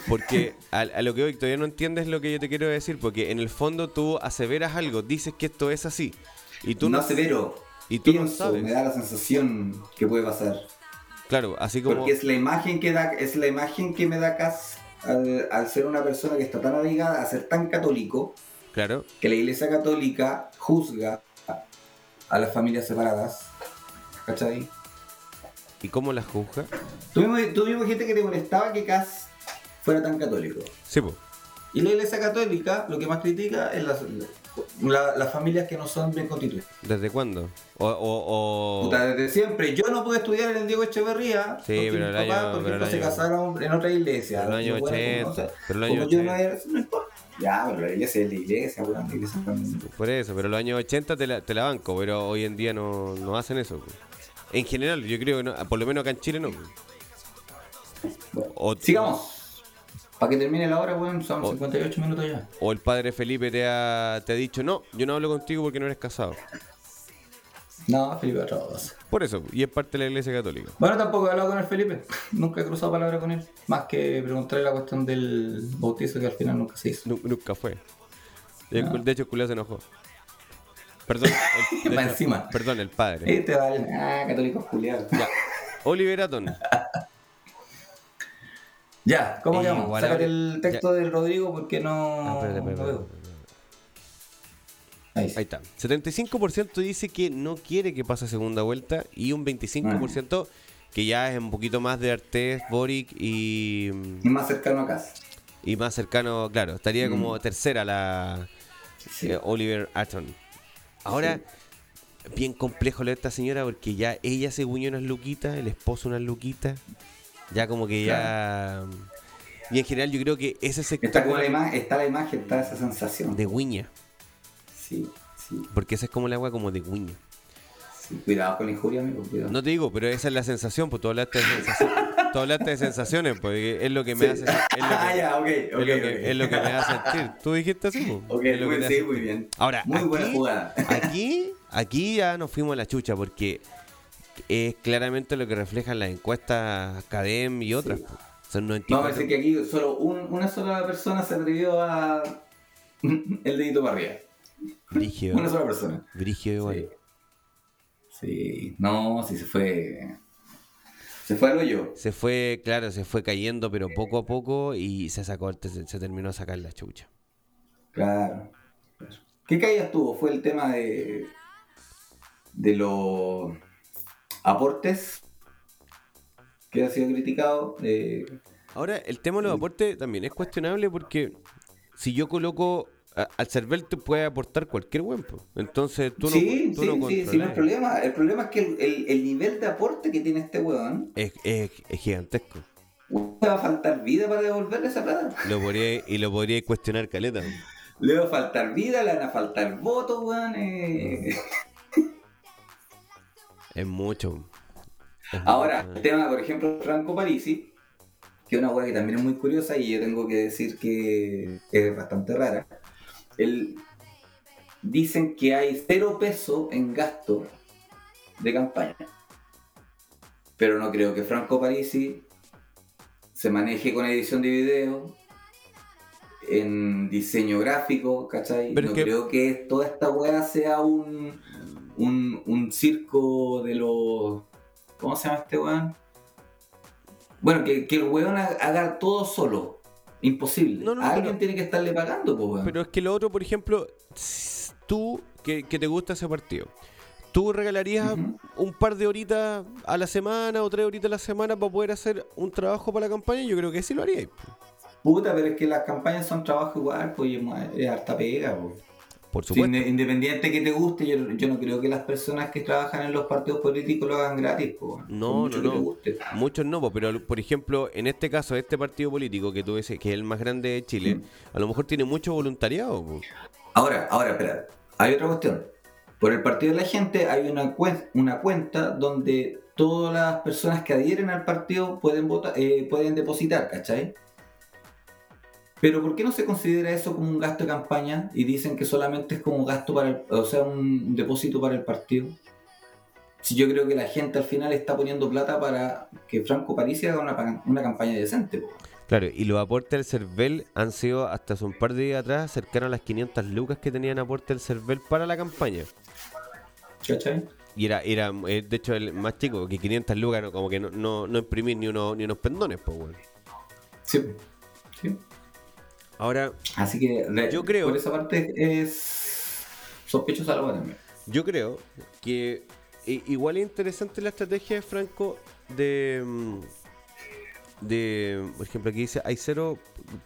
Porque a, a lo que hoy todavía no entiendes lo que yo te quiero decir, porque en el fondo tú aseveras algo, dices que esto es así. Y tú no no, asevero. y tú no Pienso, sabes. me da la sensación que puede pasar. Claro, así como. Porque es la imagen que da, es la imagen que me da Cas al, al ser una persona que está tan arraigada a ser tan católico, Claro. que la iglesia católica juzga a las familias separadas. ¿Cachai? ¿Y cómo las juzga? Mismo dijiste que te molestaba que Cas fuera tan católico. Sí, pues. Y la iglesia católica lo que más critica es las, la- las familias que no son bien constituidas. ¿Desde cuándo? O, o, o- Puta, desde siempre. Yo no pude estudiar en el Diego Echeverría. Sí, pero el año- por pero el ejemplo, se casaron en otra iglesia. pero el año Yo, bueno, 80, no sé, pero el año como yo no 80. era, no importa. Ya, pero la iglesia es la iglesia, weón, la iglesia también. Por eso, pero los años 80 te la, te la banco, pero hoy en día no, no hacen eso. En general, yo creo que no, por lo menos acá en Chile no. Bueno, O- sigamos. Para que termine la hora, weón, son O- 58 minutos ya. O el padre Felipe te ha, te ha dicho, no, yo no hablo contigo porque no eres casado. No, Felipe cosa. Por eso, y es parte de la iglesia católica. Bueno, tampoco he hablado con el Felipe. Nunca he cruzado palabra con él. Más que preguntarle la cuestión del bautizo que al final nunca se hizo. Nu- nunca fue. De, No. de hecho, el culiao se enojó. Perdón, el, hecho, encima. perdón, el padre. Este vale. Ah, católicos culiados. Ya. Oliver Aton. Ya, ¿cómo Eh, igual Sácate el texto del Rodrigo porque no. Ah, espérate, espérate, no veo. espérate. Ahí. Ahí está. 75% dice que no quiere que pase segunda vuelta y un 25% que ya es un poquito más de Artés, Boric y, Y más cercano a casa. y más cercano, claro, estaría como tercera la Sí. eh, Oliver Aton. Ahora, bien complejo lo de esta señora porque ya ella se guiñó unas luquitas, el esposo unas luquitas, ya como que ya... Y en general yo creo que ese sector Está, como la ima- está la imagen, está esa sensación. de guiña, Sí, sí, porque esa es como la agua como de guiña. sí. Cuidado con la injuria, amigo. Cuidado. No te digo, pero esa es la sensación, pues tú hablaste de sensaciones, tú hablaste de sensaciones, porque es lo que me Sí. hace es lo Ah, que, ya, ok, es ok, lo que- ok. es lo que me hace sentir. Tú dijiste así, pues. Ok, Es lo que muy, te sí, muy bien. Ahora, Muy buena aquí- jugada. Aquí, aquí ya nos fuimos a la chucha porque es claramente lo que reflejan las encuestas CADEM y otras. Son No, 94. parece que aquí solo un- una sola persona se atrevió a. el dedito para arriba. Brígido. Una sola persona. Brígido Sí. igual. Sí, no, sí se fue. Se fue al hoyo. Se fue, claro, se fue cayendo, pero poco a poco y se sacó, se, se terminó a sacar la chucha. Claro. ¿Qué caídas tuvo? Fue el tema de. de los aportes que ha sido criticado. eh, Ahora, el tema de los aportes también es cuestionable porque si yo coloco a- al CERVEL te puede aportar cualquier buen, entonces tú no, sí, tú sí, no sí, sí, no hay problema. El problema es que el, el- el nivel de aporte que tiene este weón, es, es- es gigantesco. le va a faltar vida para devolverle esa plata. Lo podría, y lo podría cuestionar caleta. Le va a faltar vida, le van a faltar votos, weón. eh. Es mucho. Es Ahora, mucho. el tema, por ejemplo, Franco Parisi, que es una weá que también es muy curiosa y yo tengo que decir que es bastante rara. Él, dicen que hay cero peso en gasto de campaña. Pero no creo que Franco Parisi se maneje con edición de video, en diseño gráfico, ¿cachai? Pero no que- creo que toda esta weá sea un, un, un circo de los... ¿Cómo se llama este weón? Bueno, que, que el weón ha- haga todo solo. Imposible. No, no, Alguien pero- tiene que estarle pagando, pues, weón. Pero es que lo otro, por ejemplo, tú que, que te gusta ese partido, ¿tú regalarías un par de horitas a la semana o tres horitas a la semana para poder hacer un trabajo para la campaña? Yo creo que sí lo haríais. Puta, pero es que las campañas son trabajo igual, pues es harta pega, pues. Por supuesto. independiente que te guste, yo, yo no creo que las personas que trabajan en los partidos políticos lo hagan gratis, pues. No, no, que no. te guste. Muchos no, po, pero por ejemplo, en este caso, este partido político que tú que es el más grande de Chile, Mm. a lo mejor tiene mucho voluntariado. po. Ahora, ahora, espera. Hay otra cuestión. Por el partido de la gente hay una, cuen- una cuenta donde todas las personas que adhieren al partido pueden votar, eh, pueden depositar, ¿cachai? Pero ¿por qué no se considera eso como un gasto de campaña y dicen que solamente es como un gasto para el, o sea, un depósito para el partido? Si yo creo que la gente al final está poniendo plata para que Franco Parisi haga una, una campaña decente. po. Claro, y los aportes del CERVEL han sido hasta hace un par de días atrás cercanos a las 500 lucas que tenían aporte del CERVEL para la campaña. ¿Cachai? Y era, era eh, de hecho, el más chico, que 500 lucas, no, como que no, no, no imprimir ni, uno, ni unos pendones, pues, bueno. Sí. sí. Ahora, Así que Yo creo- por esa parte es sospechosa la también. yo creo que i- igual es interesante la estrategia de Franco de... mm, De, por ejemplo, aquí dice, hay cero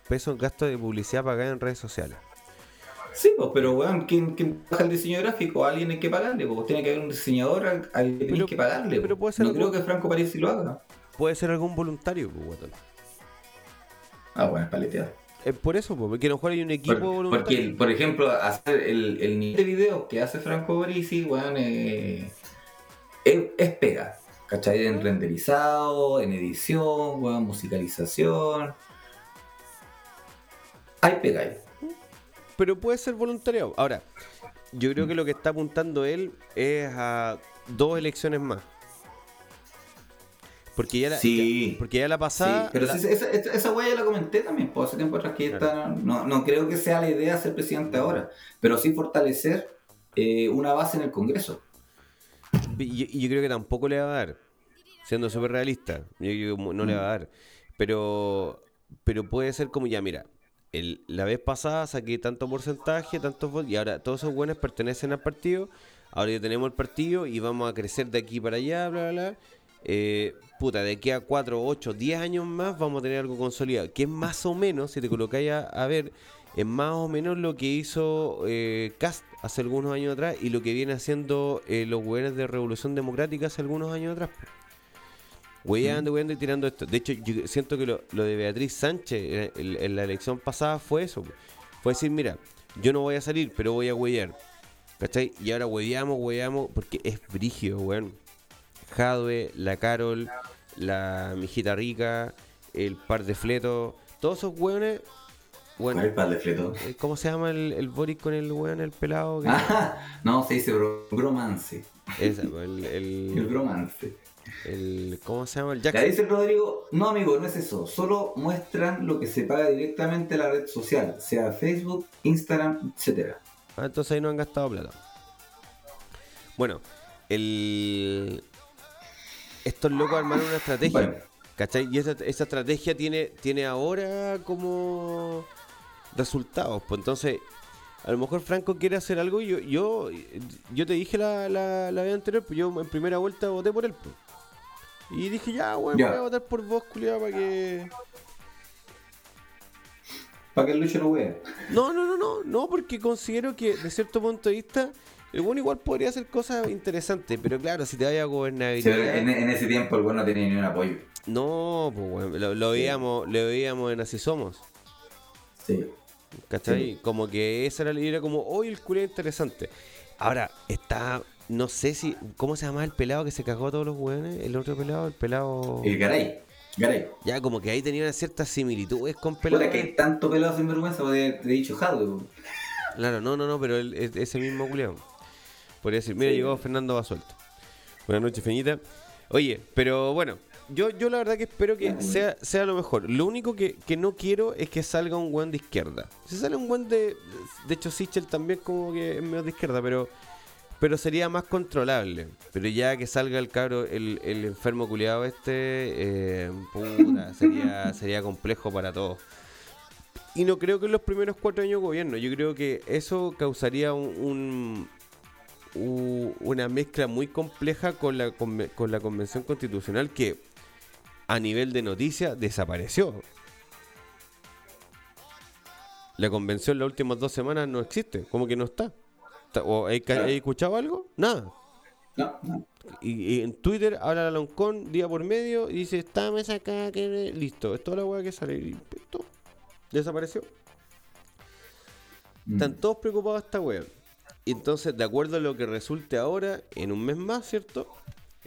pesos en gasto de publicidad pagada en redes sociales. Sí, pues, pero weón, ¿quién, quién baja el diseño gráfico? A alguien hay que pagarle, pues tiene que haber un diseñador al, al que tienes Pero- que pagarle. pero pues. puede ser no creo que Franco Parisi lo haga. Puede ser algún voluntario, pues, guatón. Ah, bueno, es paleteado. Eh, por eso, porque a lo mejor hay un equipo Por- voluntario. porque, por ejemplo, hacer el, el nivel de video que hace Franco Parisi, weón, eh, es, es pega. ¿Cachai? En renderizado, en edición, weón, musicalización. Hay pega ahí. Pero puede ser voluntariado. Ahora, yo creo que lo que está apuntando él es a dos elecciones más. Porque ya la, Sí. ya- porque ya la pasada. Sí, pero la- si- esa, esa, esa weá ya la comenté también, pues hace tiempo atrás que ya está, no, no creo que sea la idea ser presidente ahora, pero sí fortalecer eh, una base en el Congreso. Y, yo creo que tampoco le va a dar. Siendo súper realista. Yo que no le va a dar. Pero, pero puede ser como ya, mira. El, la vez pasada saqué tanto porcentaje, tantos votos, y ahora todos esos buenos pertenecen al partido. Ahora ya tenemos el partido y vamos a crecer de aquí para allá, bla, bla, bla. Eh, puta, de aquí a 4, 8, 10 años más vamos a tener algo consolidado. Que es más o menos, si te colocáis a, a ver, es más o menos lo que hizo eh, Cast hace algunos años atrás y lo que viene haciendo eh, los gobiernos de Revolución Democrática hace algunos años atrás. Weyando, weyando y tirando esto. De hecho, yo siento que lo, lo de Beatriz Sánchez en, en la elección pasada fue eso. Fue decir, mira, yo no voy a salir, pero voy a huellar. ¿Cachai? Y ahora hueveamos, hueveamos, porque es brigio, weón. Jadwe, la Carol, la mijita rica, el par de fletos, todos esos weones. Bueno, ¿Cuál es el par de fleto? eh, ¿Cómo se llama el, el Boris con el weón, el pelado? que- Ah, no, se dice bro- bromance. Esa, el, el- El bromance. el- ¿Cómo se llama? El Ya Jackson. dice el Rodrigo, no amigo, no es eso, solo muestran lo que se paga directamente a la red social, sea Facebook, Instagram, etcétera. Ah, entonces ahí no han gastado plata. Bueno, el... estos locos armaron una estrategia. Bueno. ¿Cachai? Y esa, esa estrategia tiene, tiene ahora como resultados. Pues entonces, a lo mejor Franco quiere hacer algo. y Yo, yo, yo te dije la, la, la vez anterior, pues yo en primera vuelta voté por él. pues. Y dije, ya, weón, voy a votar por vos, culiado, para que. Para que el Lucho no vea. No, no, no, no, no, porque considero que de cierto punto de vista, el bueno igual podría hacer cosas interesantes, pero claro, si te vaya a Sí, gobernabilidad. pero en, en ese tiempo el bueno no tenía ni un apoyo. No, pues bueno, lo, lo veíamos, lo veíamos en Así Somos. Sí. ¿Cachai? Como que esa era, era como, hoy el culo interesante. Ahora, está, no sé si, ¿cómo se llama el pelado que se cagó a todos los hueones? El otro pelado, el pelado... El Garay. Garay. Ya, como que ahí tenía una ciertas similitudes con pelado. que hay tanto pelado sin vergüenza, te he dicho Jadwe. Claro, no, no, no, pero es- ese mismo culiao. Podría decir, mira, Sí. llegó Fernando Basuelto. Buenas noches, Feñita. Oye, pero bueno, yo, yo la verdad que espero que sea, sea lo mejor. Lo único que, que no quiero es que salga un buen de izquierda. Si sale un buen de. De hecho, Sichel también como que es medio de izquierda, pero. Pero sería más controlable. Pero ya que salga el cabro, el, el enfermo culiado este, eh, puta, sería, sería complejo para todos. Y no creo que en los primeros cuatro años de gobierno. Yo creo que eso causaría un, una mezcla muy compleja con la, con la convención constitucional que a nivel de noticias desapareció. La convención las últimas dos semanas no existe, como que no está. ¿O hay, escuchado algo? Nada. No, no. Y, y en Twitter habla la Loncón día por medio y dice, está mesa acá, que listo, es toda la weá que sale. Y. Desapareció. Mm. Están todos preocupados esta wea. Entonces, de acuerdo a lo que resulte ahora, en un mes más, ¿cierto?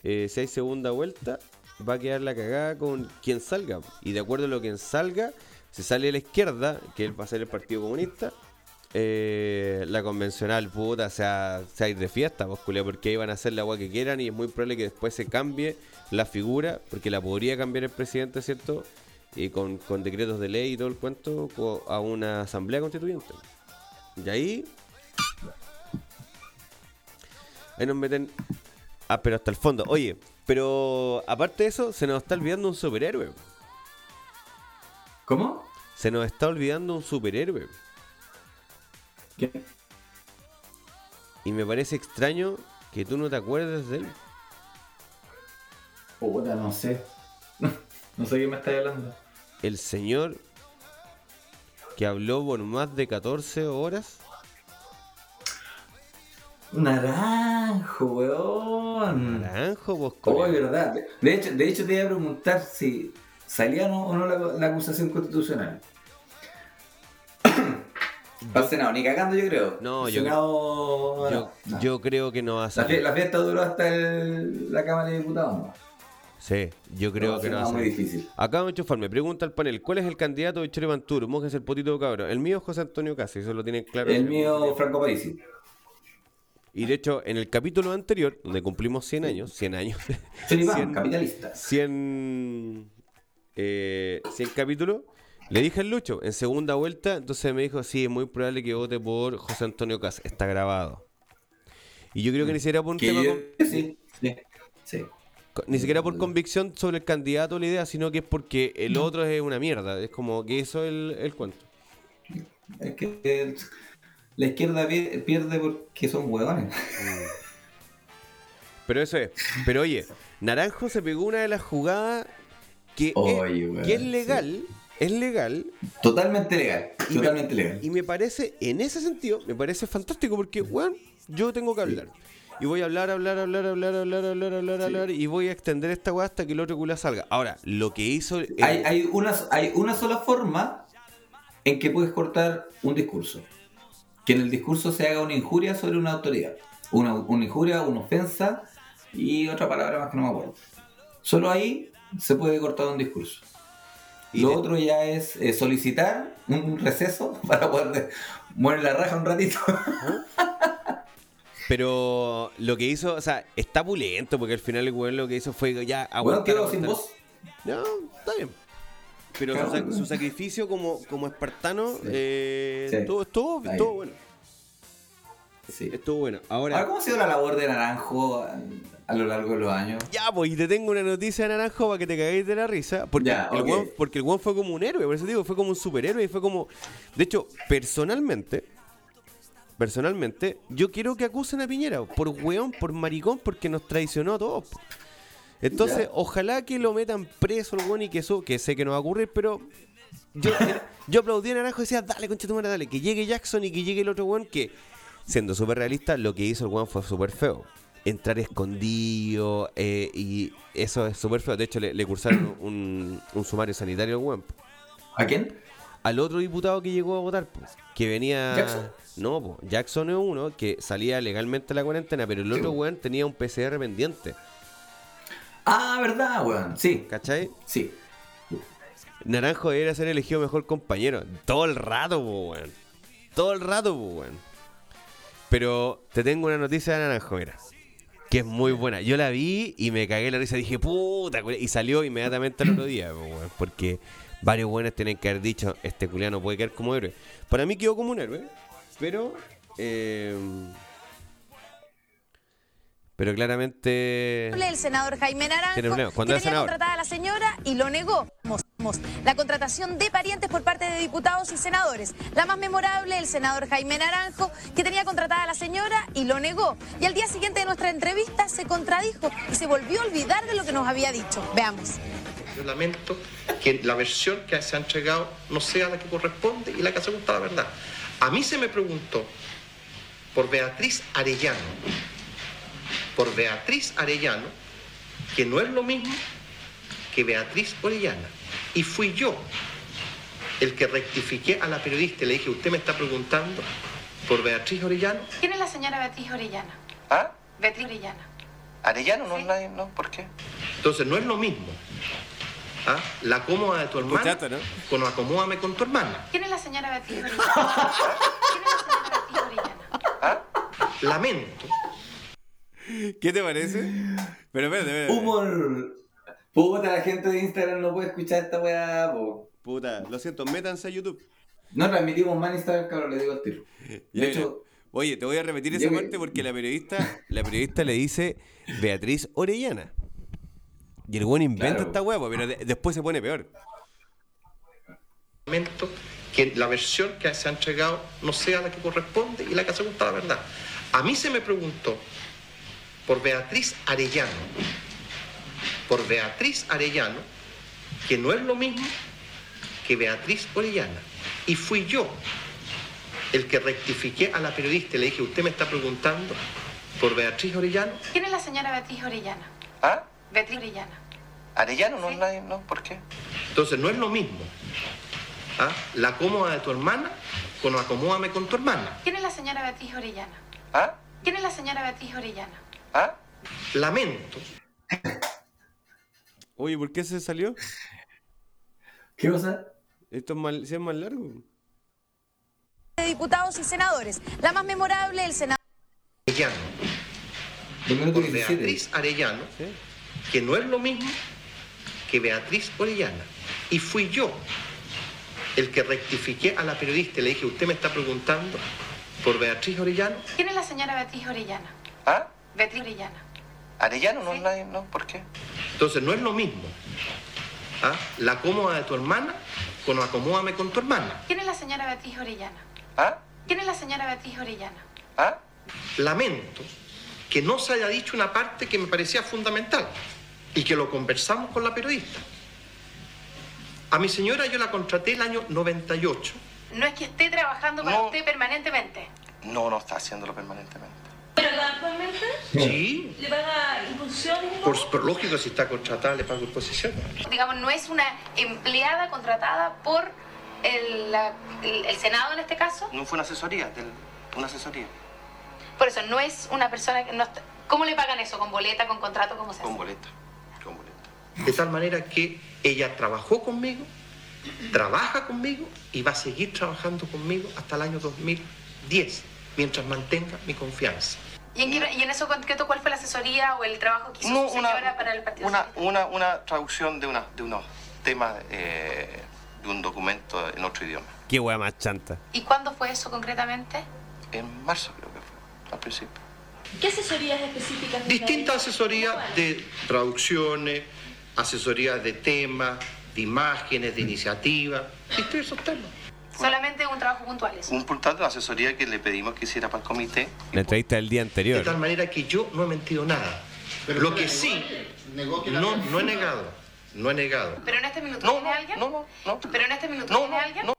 Eh, si hay segunda vuelta, va a quedar la cagada con quien salga. Y de acuerdo a lo que salga, si sale a la izquierda, que él va a ser el Partido Comunista, eh, la convencional, puta, se va se a de fiesta, pues, culiao, porque ahí van a hacer la agua que quieran y es muy probable que después se cambie la figura, porque la podría cambiar el presidente, ¿cierto? Y con, con decretos de ley y todo el cuento, a una asamblea constituyente. Y ahí. Ahí nos meten. Ah, pero hasta el fondo. Oye, pero aparte de eso, se nos está olvidando un superhéroe. ¿Cómo? Se nos está olvidando un superhéroe. ¿Qué? Y me parece extraño que tú no te acuerdes de él. Puta, no sé. No sé qué me estás hablando. El señor que habló por más de 14 horas. Naranjo, weón. Naranjo, vos Oh, es verdad. De hecho, de hecho te iba a preguntar si salía o no la, la acusación constitucional. Para el Senado, ni cagando yo creo. No, yo- Senado, Yo, no. yo creo que no va a salir. la fiesta duró hasta el- la Cámara de Diputados, ¿no? Sí, yo creo No, que no va a Senado muy salir. difícil. Acá me me pregunta el panel, ¿cuál es el candidato de Chile? Mojes el potito cabrón. El mío es José Antonio Casi, eso lo tienen claro. El mío, Franco Parisi. Y de hecho, en el capítulo anterior, donde cumplimos 100 años, 100 años, Felipe, Cien- capitalista. 100, eh, 100 capítulos, le dije al Lucho, en segunda vuelta, entonces me dijo, sí, es muy probable que vote por José Antonio Cas, está grabado. Y yo creo que ni siquiera por un tema yo- con- sí, sí, sí. ni siquiera por convicción sobre el candidato o la idea, sino que es porque el otro es una mierda. Es como que eso es el, el cuento. Es que la izquierda pierde porque son hueones. Mm. Pero eso es. Pero oye, Naranjo se pegó una de las jugadas que, es, legal. Es legal. Totalmente legal. Y totalmente me, legal. Y me parece, en ese sentido, me parece fantástico porque, weón, yo tengo que hablar. Y voy a hablar, hablar, hablar, hablar, hablar, hablar, hablar, Y voy a extender esta weá hasta que el otro culo salga. Ahora, lo que hizo. Hay, hay, una, hay una sola forma en que puedes cortar un discurso. Que en el discurso se haga una injuria sobre una autoridad. Una, una injuria, una ofensa y otra palabra más que no me acuerdo. Solo ahí se puede cortar un discurso. Y Lo de- otro ya es eh, solicitar un receso para poder mover la raja un ratito. Pero lo que hizo, o sea, está pulento, porque al final el weón lo que hizo fue ya Bueno, aguantar, quedó sin voz. No, está bien. Pero su, Claro. sac- su sacrificio como, como espartano Sí. eh, Sí. estuvo, estuvo, Está estuvo bien. bueno. Sí. Estuvo bueno. Ahora, Ahora, ¿cómo ha sido la labor de Naranjo a, lo largo de los años? ya, pues, y te tengo una noticia de Naranjo para que te caguéis de la risa. Porque, Ya, el ok. weón- porque el weón fue como un héroe, por eso digo, fue como un superhéroe y fue como. De hecho, personalmente, personalmente, yo quiero que acusen a Piñera por weón, por maricón, porque nos traicionó a todos. Entonces, Ya. ojalá que lo metan preso el y que eso, que sé que no va a ocurrir, pero yo, yo aplaudí a Naranjo y decía, dale, concha tu madre, dale, que llegue Jackson y que llegue el otro weón que, siendo súper realista, lo que hizo el weón fue súper feo. Entrar escondido eh, y eso es súper feo. De hecho, le, le cursaron un, un sumario sanitario al weón. ¿A quién? Al otro diputado que llegó a votar, pues, que venía... ¿Jackson? No, pues, Jackson es uno que salía legalmente a la cuarentena, pero el otro Sí. weón tenía un PCR pendiente. Ah, verdad, weón. Sí, ¿Cachai? sí. Naranjo debería ser elegido mejor compañero. Todo el rato, weón. Todo el rato, weón. Pero te tengo una noticia de Naranjo, mira. Que es muy buena. Yo la vi y me cagué la risa. Dije, puta, culia", y salió inmediatamente el otro día, weón. Porque varios buenos tienen que haber dicho, este culiano puede quedar como héroe. Para mí quedó como un héroe, pero... eh, pero claramente... El senador Jaime Naranjo, Tiene que Cuando tenía senador. contratada a la señora y lo negó. La contratación de parientes por parte de diputados y senadores. La más memorable, el senador Jaime Naranjo, que tenía contratada a la señora y lo negó. Y al día siguiente de nuestra entrevista se contradijo y se volvió a olvidar de lo que nos había dicho. Veamos. Yo lamento que la versión que se ha entregado no sea la que corresponde y la que se gusta la verdad. A mí se me preguntó por Beatriz Arellano, por Beatriz Arellano, que no es lo mismo que Beatriz Orellana. Y fui yo el que rectifiqué a la periodista y le dije, usted me está preguntando por Beatriz Orellano. ¿Quién es la señora Beatriz Orellana? ¿Ah? Beatriz Orellana. Arellano no es nadie, ¿no? ¿Por qué? Entonces no es lo mismo. ¿ah? La cómoda de tu hermana Escuchaste, ¿no? con acomódame con tu hermana. ¿Quién es la señora Beatriz Orellana? ¿Quién es la señora Beatriz Orellana? Lamento. ¿Qué te parece? Pero espérate, espérate. Humor. Puta, la gente de Instagram no puede escuchar esta weá, po. Puta, lo siento, métanse a YouTube. No transmitimos más en Instagram, cabrón, le digo al tiro. Ya, De mira. hecho, Oye, te voy a repetir esa parte porque la periodista, la periodista le dice Beatriz Orellana. Y el buen inventa Claro. esta huevo, pero de- después se pone peor. Lamento que la versión que se ha entregado no sea la que corresponde y la que se gusta la verdad. A mí se me preguntó por Beatriz Arellano, por Beatriz Arellano, que no es lo mismo que Beatriz Orellana. Y fui yo el que rectifiqué a la periodista y le dije, usted me está preguntando por Beatriz Orellano. ¿Quién es la señora Beatriz Orellana? ¿Ah? Beatriz Orellana. Arellano no es nadie, ¿no? ¿Por qué? Entonces no es lo mismo. ¿ah? La cómoda de tu hermana con acomódame con tu hermana. ¿Quién es la señora Beatriz Orellana? ¿Ah? ¿Quién es la señora Beatriz Orellana? ¿Ah? Lamento. Oye, ¿por qué se salió? ¿qué cosa? Esto es más, es más largo. De diputados y senadores. La más memorable, el senador. Arellano. Por 17. Beatriz Arellano, ¿sí? que no es lo mismo que Beatriz Orellana. Y fui yo el que rectifiqué a la periodista y le dije, usted me está preguntando por Beatriz Orellano. ¿Quién es la señora Beatriz Orellana? ¿Ah? Beatriz Orellana. Arellano no es nadie, ¿no? ¿Por qué? Entonces no es lo mismo. ¿ah? La cómoda de tu hermana con acomódame con tu hermana. ¿Quién es la señora Beatriz Orellana? ¿Ah? ¿Quién es la señora Beatriz Orellana? ¿Ah? Lamento que no se haya dicho una parte que me parecía fundamental y que lo conversamos con la periodista. A mi señora yo la contraté el año 98. No es que esté trabajando para No. usted permanentemente. No, no está haciéndolo permanentemente. ¿Pero actualmente? Sí. ¿Le paga impulsiones? Por, por lógico, si está contratada, le pago imposición. Digamos, no es una empleada contratada por el, la- el- el Senado en este caso. No fue una asesoría, del- una asesoría. Por eso, no es una persona que no está- ¿Cómo le pagan eso? ¿Con boleta, con contrato? ¿Cómo se hace? Con boleta. Con boleta. De tal manera que ella trabajó conmigo, trabaja conmigo y va a seguir trabajando conmigo hasta el año 2010, mientras mantenga mi confianza. ¿Y en, qué- y en eso concreto cuál fue la asesoría o el trabajo que hizo No, su una- para el Partido Una, una, una traducción de, una, de unos temas eh, de un documento en otro idioma. Qué wea más chanta. ¿Y cuándo fue eso concretamente? En marzo creo que fue, al principio. ¿Qué asesorías específicas? Distintas asesorías de traducciones, asesorías de temas, de imágenes, de iniciativas, distintos temas. Solamente un trabajo puntual eso. Un puntal de asesoría que le pedimos que hiciera para el comité, La entrevista del día de anterior. tal manera que yo no he mentido nada. Lo que sí, no, no he negado, no he negado. ¿Pero en este minuto No, tiene no, alguien? no, no, no. ¿Pero en este minuto No, tiene no, alguien? no.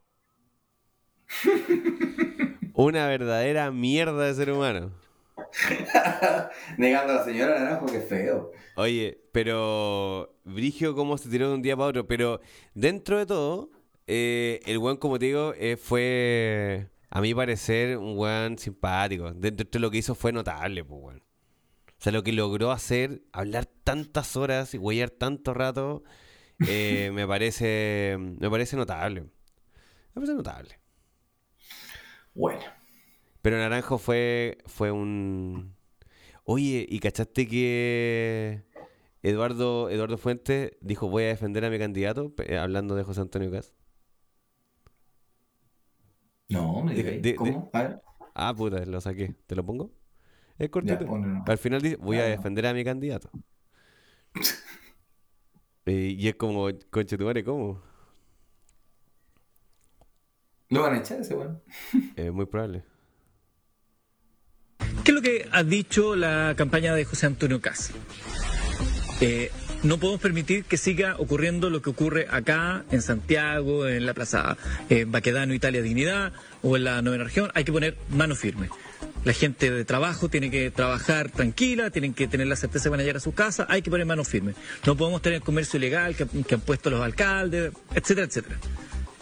Una verdadera mierda de ser humano. Negando a la señora Naranjo, que feo. Oye, pero Brigio cómo se tiró de un día para otro, pero dentro de todo, eh, el weón, como te digo, eh, fue, a mi parecer, un weón simpático. Dentro de lo que hizo fue notable, pues, weón. O sea, lo que logró hacer, hablar tantas horas y huellar tanto rato, eh, me parece, me parece notable. Me parece notable. Bueno. Pero Naranjo fue, fue un... Oye, ¿y cachaste que Eduardo, Eduardo Fuentes dijo voy a defender a mi candidato, hablando de José Antonio Caz? No, me De- ¿Cómo? A ver. Ah, puta, lo saqué. ¿Te lo pongo? Es cortito. Ya. Al final dice voy a no. defender a mi candidato. Eh, y es como, conche tu madre, ¿cómo? ¿Lo van a echar ese weón? Es muy probable. ¿Qué es lo que ha dicho la campaña de José Antonio Caz? Eh, no podemos permitir que siga ocurriendo lo que ocurre acá, en Santiago, en la Plaza eh, Baquedano, Italia Dignidad, o en la novena región. Hay que poner mano firme. La gente de trabajo tiene que trabajar tranquila, tienen que tener la certeza que van a llegar a su casa, hay que poner mano firme. No podemos tener comercio ilegal que, que han puesto los alcaldes, etcétera, etcétera.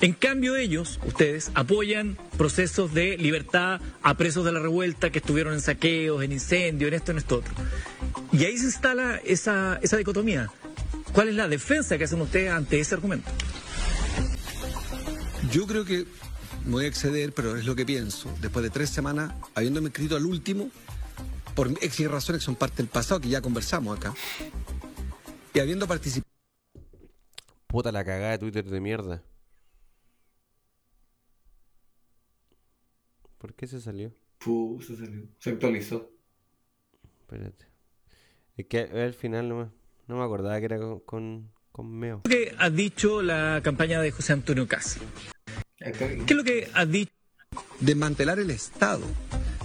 En cambio ellos, ustedes, apoyan procesos de libertad a presos de la revuelta que estuvieron en saqueos, en incendios, en esto, en esto otro. Y ahí se instala esa, esa dicotomía. ¿Cuál es la defensa que hacen ustedes ante ese argumento? Yo creo que me voy a exceder, pero es lo que pienso. Después de tres semanas, habiéndome escrito al último, por X razones que son parte del pasado, que ya conversamos acá, y habiendo participado. Puta la cagada de Twitter de mierda. ¿Por qué se salió? Puh, se salió. Se actualizó. Espérate. Es que al final no me, no me acordaba que era con, con, con Meo. ¿Qué es lo que ha dicho la campaña de José Antonio Caz? ¿Qué es lo que ha dicho? Desmantelar el Estado,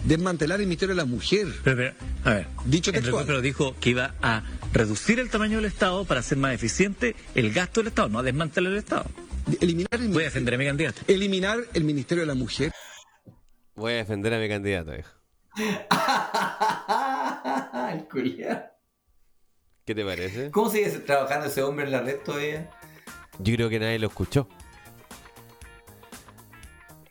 desmantelar el Ministerio de la Mujer. Pero, pero, a ver, Dicho Entre- textual. Pero dijo que iba a reducir el tamaño del Estado para hacer más eficiente el gasto del Estado, no a desmantelar el Estado. Eliminar el Voy a defender a mi candidato. Eliminar el Ministerio de la Mujer. Voy a defender a mi candidato, viejo. El culiao. ¿Qué te parece? ¿Cómo sigue trabajando ese hombre en la red todavía? Yo creo que nadie lo escuchó.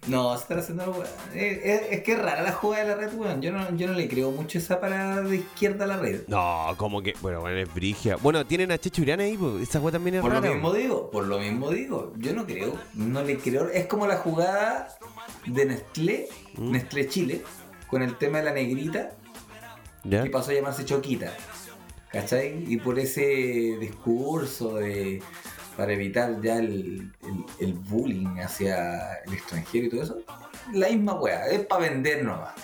No, se está haciendo algo. Es, es- es que es rara la jugada de la red, weón. Yo no, yo no le creo mucho esa parada de izquierda a la red. No, como que. Bueno, bueno, es brigia. Bueno, tienen a Checho Uriana ahí, pues. Esa weá también es Por lo rara. mismo digo, por lo mismo digo. Yo no creo, no le creo. Es como la jugada de Nestlé, Mm. Nestlé Chile, con el tema de la negrita, ¿Ya? que pasó a llamarse Choquita. ¿Cachai? Y por ese discurso de para evitar ya el, el- el bullying hacia el extranjero y todo eso, la misma weá, es para vender nomás.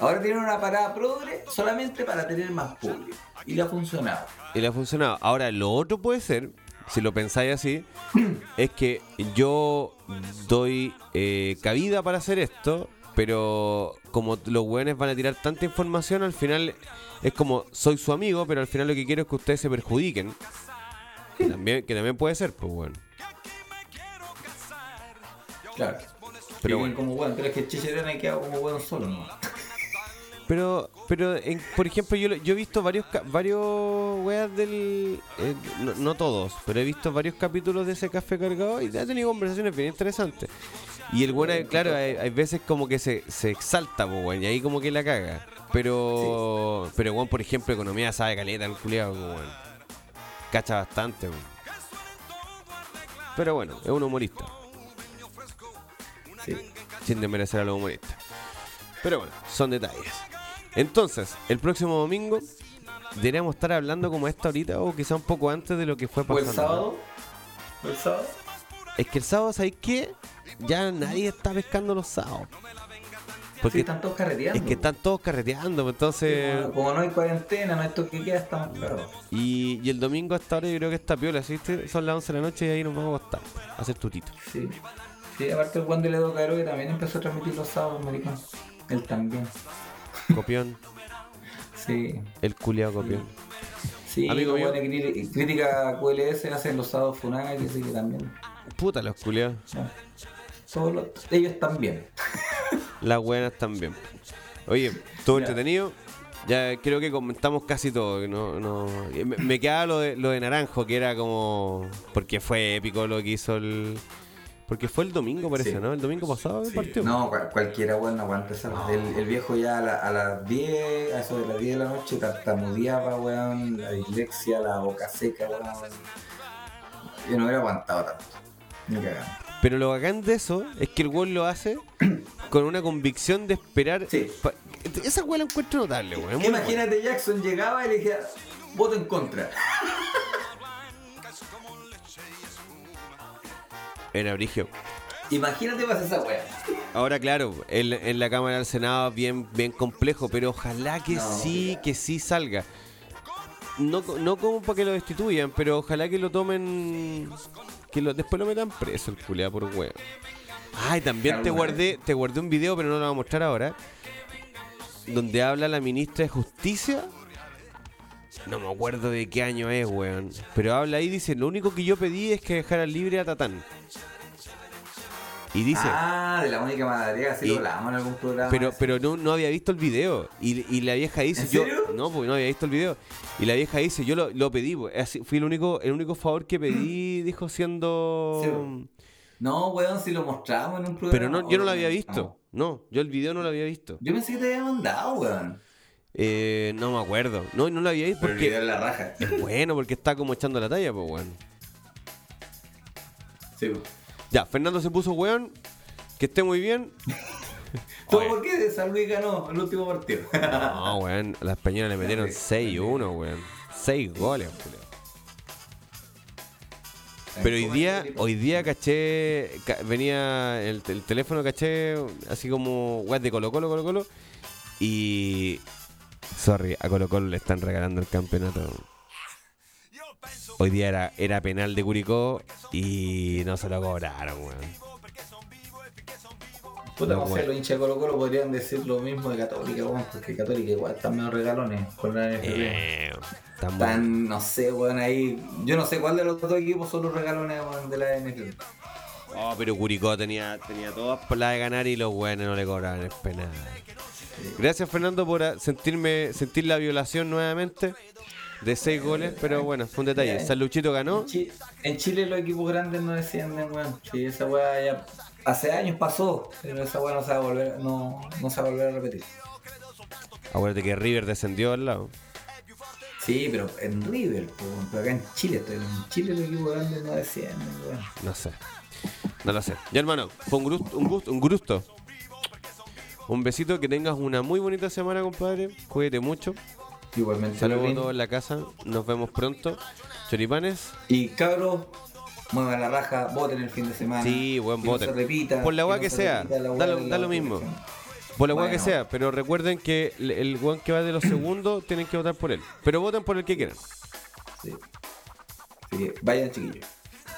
Ahora tienen una parada progre solamente para tener más público. Y le ha funcionado. Y le ha funcionado. Ahora, lo otro puede ser, si lo pensáis así, es que yo doy eh, cabida para hacer esto, pero como los weones van a tirar tanta información, al final es como soy su amigo, pero al final lo que quiero es que ustedes se perjudiquen. Que también, que también puede ser, pues bueno. Claro. Pero Pero bueno. como bueno, pero es que Chicherena ha quedado como bueno solo, ¿no? Pero, pero en- por ejemplo, yo, yo he visto varios varios weas del. eh, no, no todos, pero he visto varios capítulos de ese café cargado y ha tenido conversaciones bien interesantes. Y el bueno, claro, hay, hay veces como que se, se exalta, pues, weón, y ahí como que la caga. Pero, pero, weón, por ejemplo, economía sabe caleta, el culiado, weón. Cacha bastante. Pero bueno, es un humorista. Sí. Sin desmerecer a los humoristas. Pero bueno, son detalles. Entonces, el próximo domingo deberíamos estar hablando como esta ahorita o quizá un poco antes de lo que fue ¿O pasando. el sábado? ¿O el sábado? Es que el sábado, ¿sabéis qué? Ya nadie está pescando los sábados. Porque Sí, están todos carreteando. es que están todos carreteando, pues, entonces... Como, como no hay cuarentena, no hay toque que queda, estamos cagados. Y, y el domingo hasta ahora yo creo que está piola, ¿viste? Son las 11 de la noche y ahí nos vamos a acostar. A hacer tutito. Sí. Sí, aparte el Juan de Ledo Caro que también empezó a transmitir los sábados, maricón. Él también. Copión. Sí. El culiado copión. Sí, Amigo mío. crítica QLS hacen los sábados Funai, que sí que también. Puta los culiados. Todos los- ellos también. Las buenas también. Oye, todo entretenido. Ya creo que comentamos casi todo. No, no, me, me quedaba lo de, lo de Naranjo, que era como. Porque fue épico lo que hizo el. Porque fue el domingo, parece, Sí. ¿no? El domingo pasado el partido. No, cual- cualquiera weón no aguanta esa. El, el viejo ya a, la- a las 10, a eso de las 10 de la noche, tartamudeaba, weón, la dislexia, la boca seca, weón. Yo no hubiera aguantado tanto. Ni. Pero lo bacán de eso es que el gol lo hace con una convicción de esperar. Esa weá la encuentro notable, weón. Imagínate Jackson llegaba y le decía, voto en contra. En abrigio. Imagínate pasa esa weá. Ahora, claro, en, en la Cámara del Senado bien, bien complejo, pero ojalá que No, sí, que sí salga. No, no como para que lo destituyan, pero ojalá que lo tomen. Que lo, después lo metan preso el culeado por huevo. Ay, también te guardé, te guardé un video, pero no lo voy a mostrar ahora. Donde habla la ministra de Justicia. No me acuerdo de qué año es, weón. Pero habla ahí y dice, lo único que yo pedí es que dejaran libre a Tatán. Y dice... Ah, de la única madariaga, sí Y- lo hablamos en algún programa. Pero, pero no, no había visto el video. Y, y la vieja dice, ¿En yo. serio? No, porque no había visto el video. Y la vieja dice, yo lo, lo pedí. pues, así- fui el único, el único favor que pedí, dijo siendo. Sí, No, weón, si lo mostramos en un programa. pero no, yo no lo había visto. No, yo el video no lo había visto. Yo pensé que te había mandado, weón. Eh, no me acuerdo. No, no lo había visto Pero el porque. video es la raja. Es bueno, porque está como echando la talla, pues, weón. Sí. Ya, Fernando se puso weón. Que esté muy bien. ¿Todo por qué? San Luis ganó el último partido. No, weón. Las Peñonas le metieron 6-1, weón. 6 goles, weón. Pero hoy día, hoy día caché, ca- venía el, el teléfono caché así como web de Colo Colo, Colo Colo. Y, sorry, a Colo Colo le están regalando el campeonato. Hoy día era, era penal de Curicó y no se lo cobraron, weón. Puta, No, sé, weón. los hinchas de Colo Colo podrían decir lo mismo de Católica, weón, porque Católica igual están medio regalones con la NFL. Eh, tan Están, no sé, weón, ahí. Yo no sé cuál de los dos equipos son los regalones de la NFL. Oh, pero Curicó tenía, tenía todas por la de ganar y los buenos no le cobraban el penal. Gracias Fernando por sentirme sentir la violación nuevamente de seis goles, pero bueno, fue un detalle. San Luchito ganó. En Chi- En Chile los equipos grandes no descienden, weón. Sí, esa weá ya hace años pasó, pero esa weá no se va a volver, no, no se va a volver a repetir. Acuérdate que River descendió al lado. Sí, pero en River, pero acá en Chile, en Chile los equipos grandes no descienden, weón. No sé. No lo sé. Ya hermano, fue un gusto, un gusto, un gusto. Un besito, que tengas una muy bonita semana, compadre. Cuídate mucho. Igualmente. Saludos a todos en la casa. Nos vemos pronto. Choripanes. Y cabros, muevan la raja, voten el fin de semana. Sí, buen Que no voten. se repita, Por la que no que se sea. Da lo, da mismo. Por la que Bueno. sea. Pero recuerden que el, el que va de los segundos tienen que votar por él. Pero voten por el que quieran. Así que vayan, chiquillos.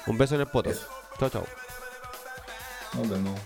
Un beso en el poto. Chao, chao. Nos vemos.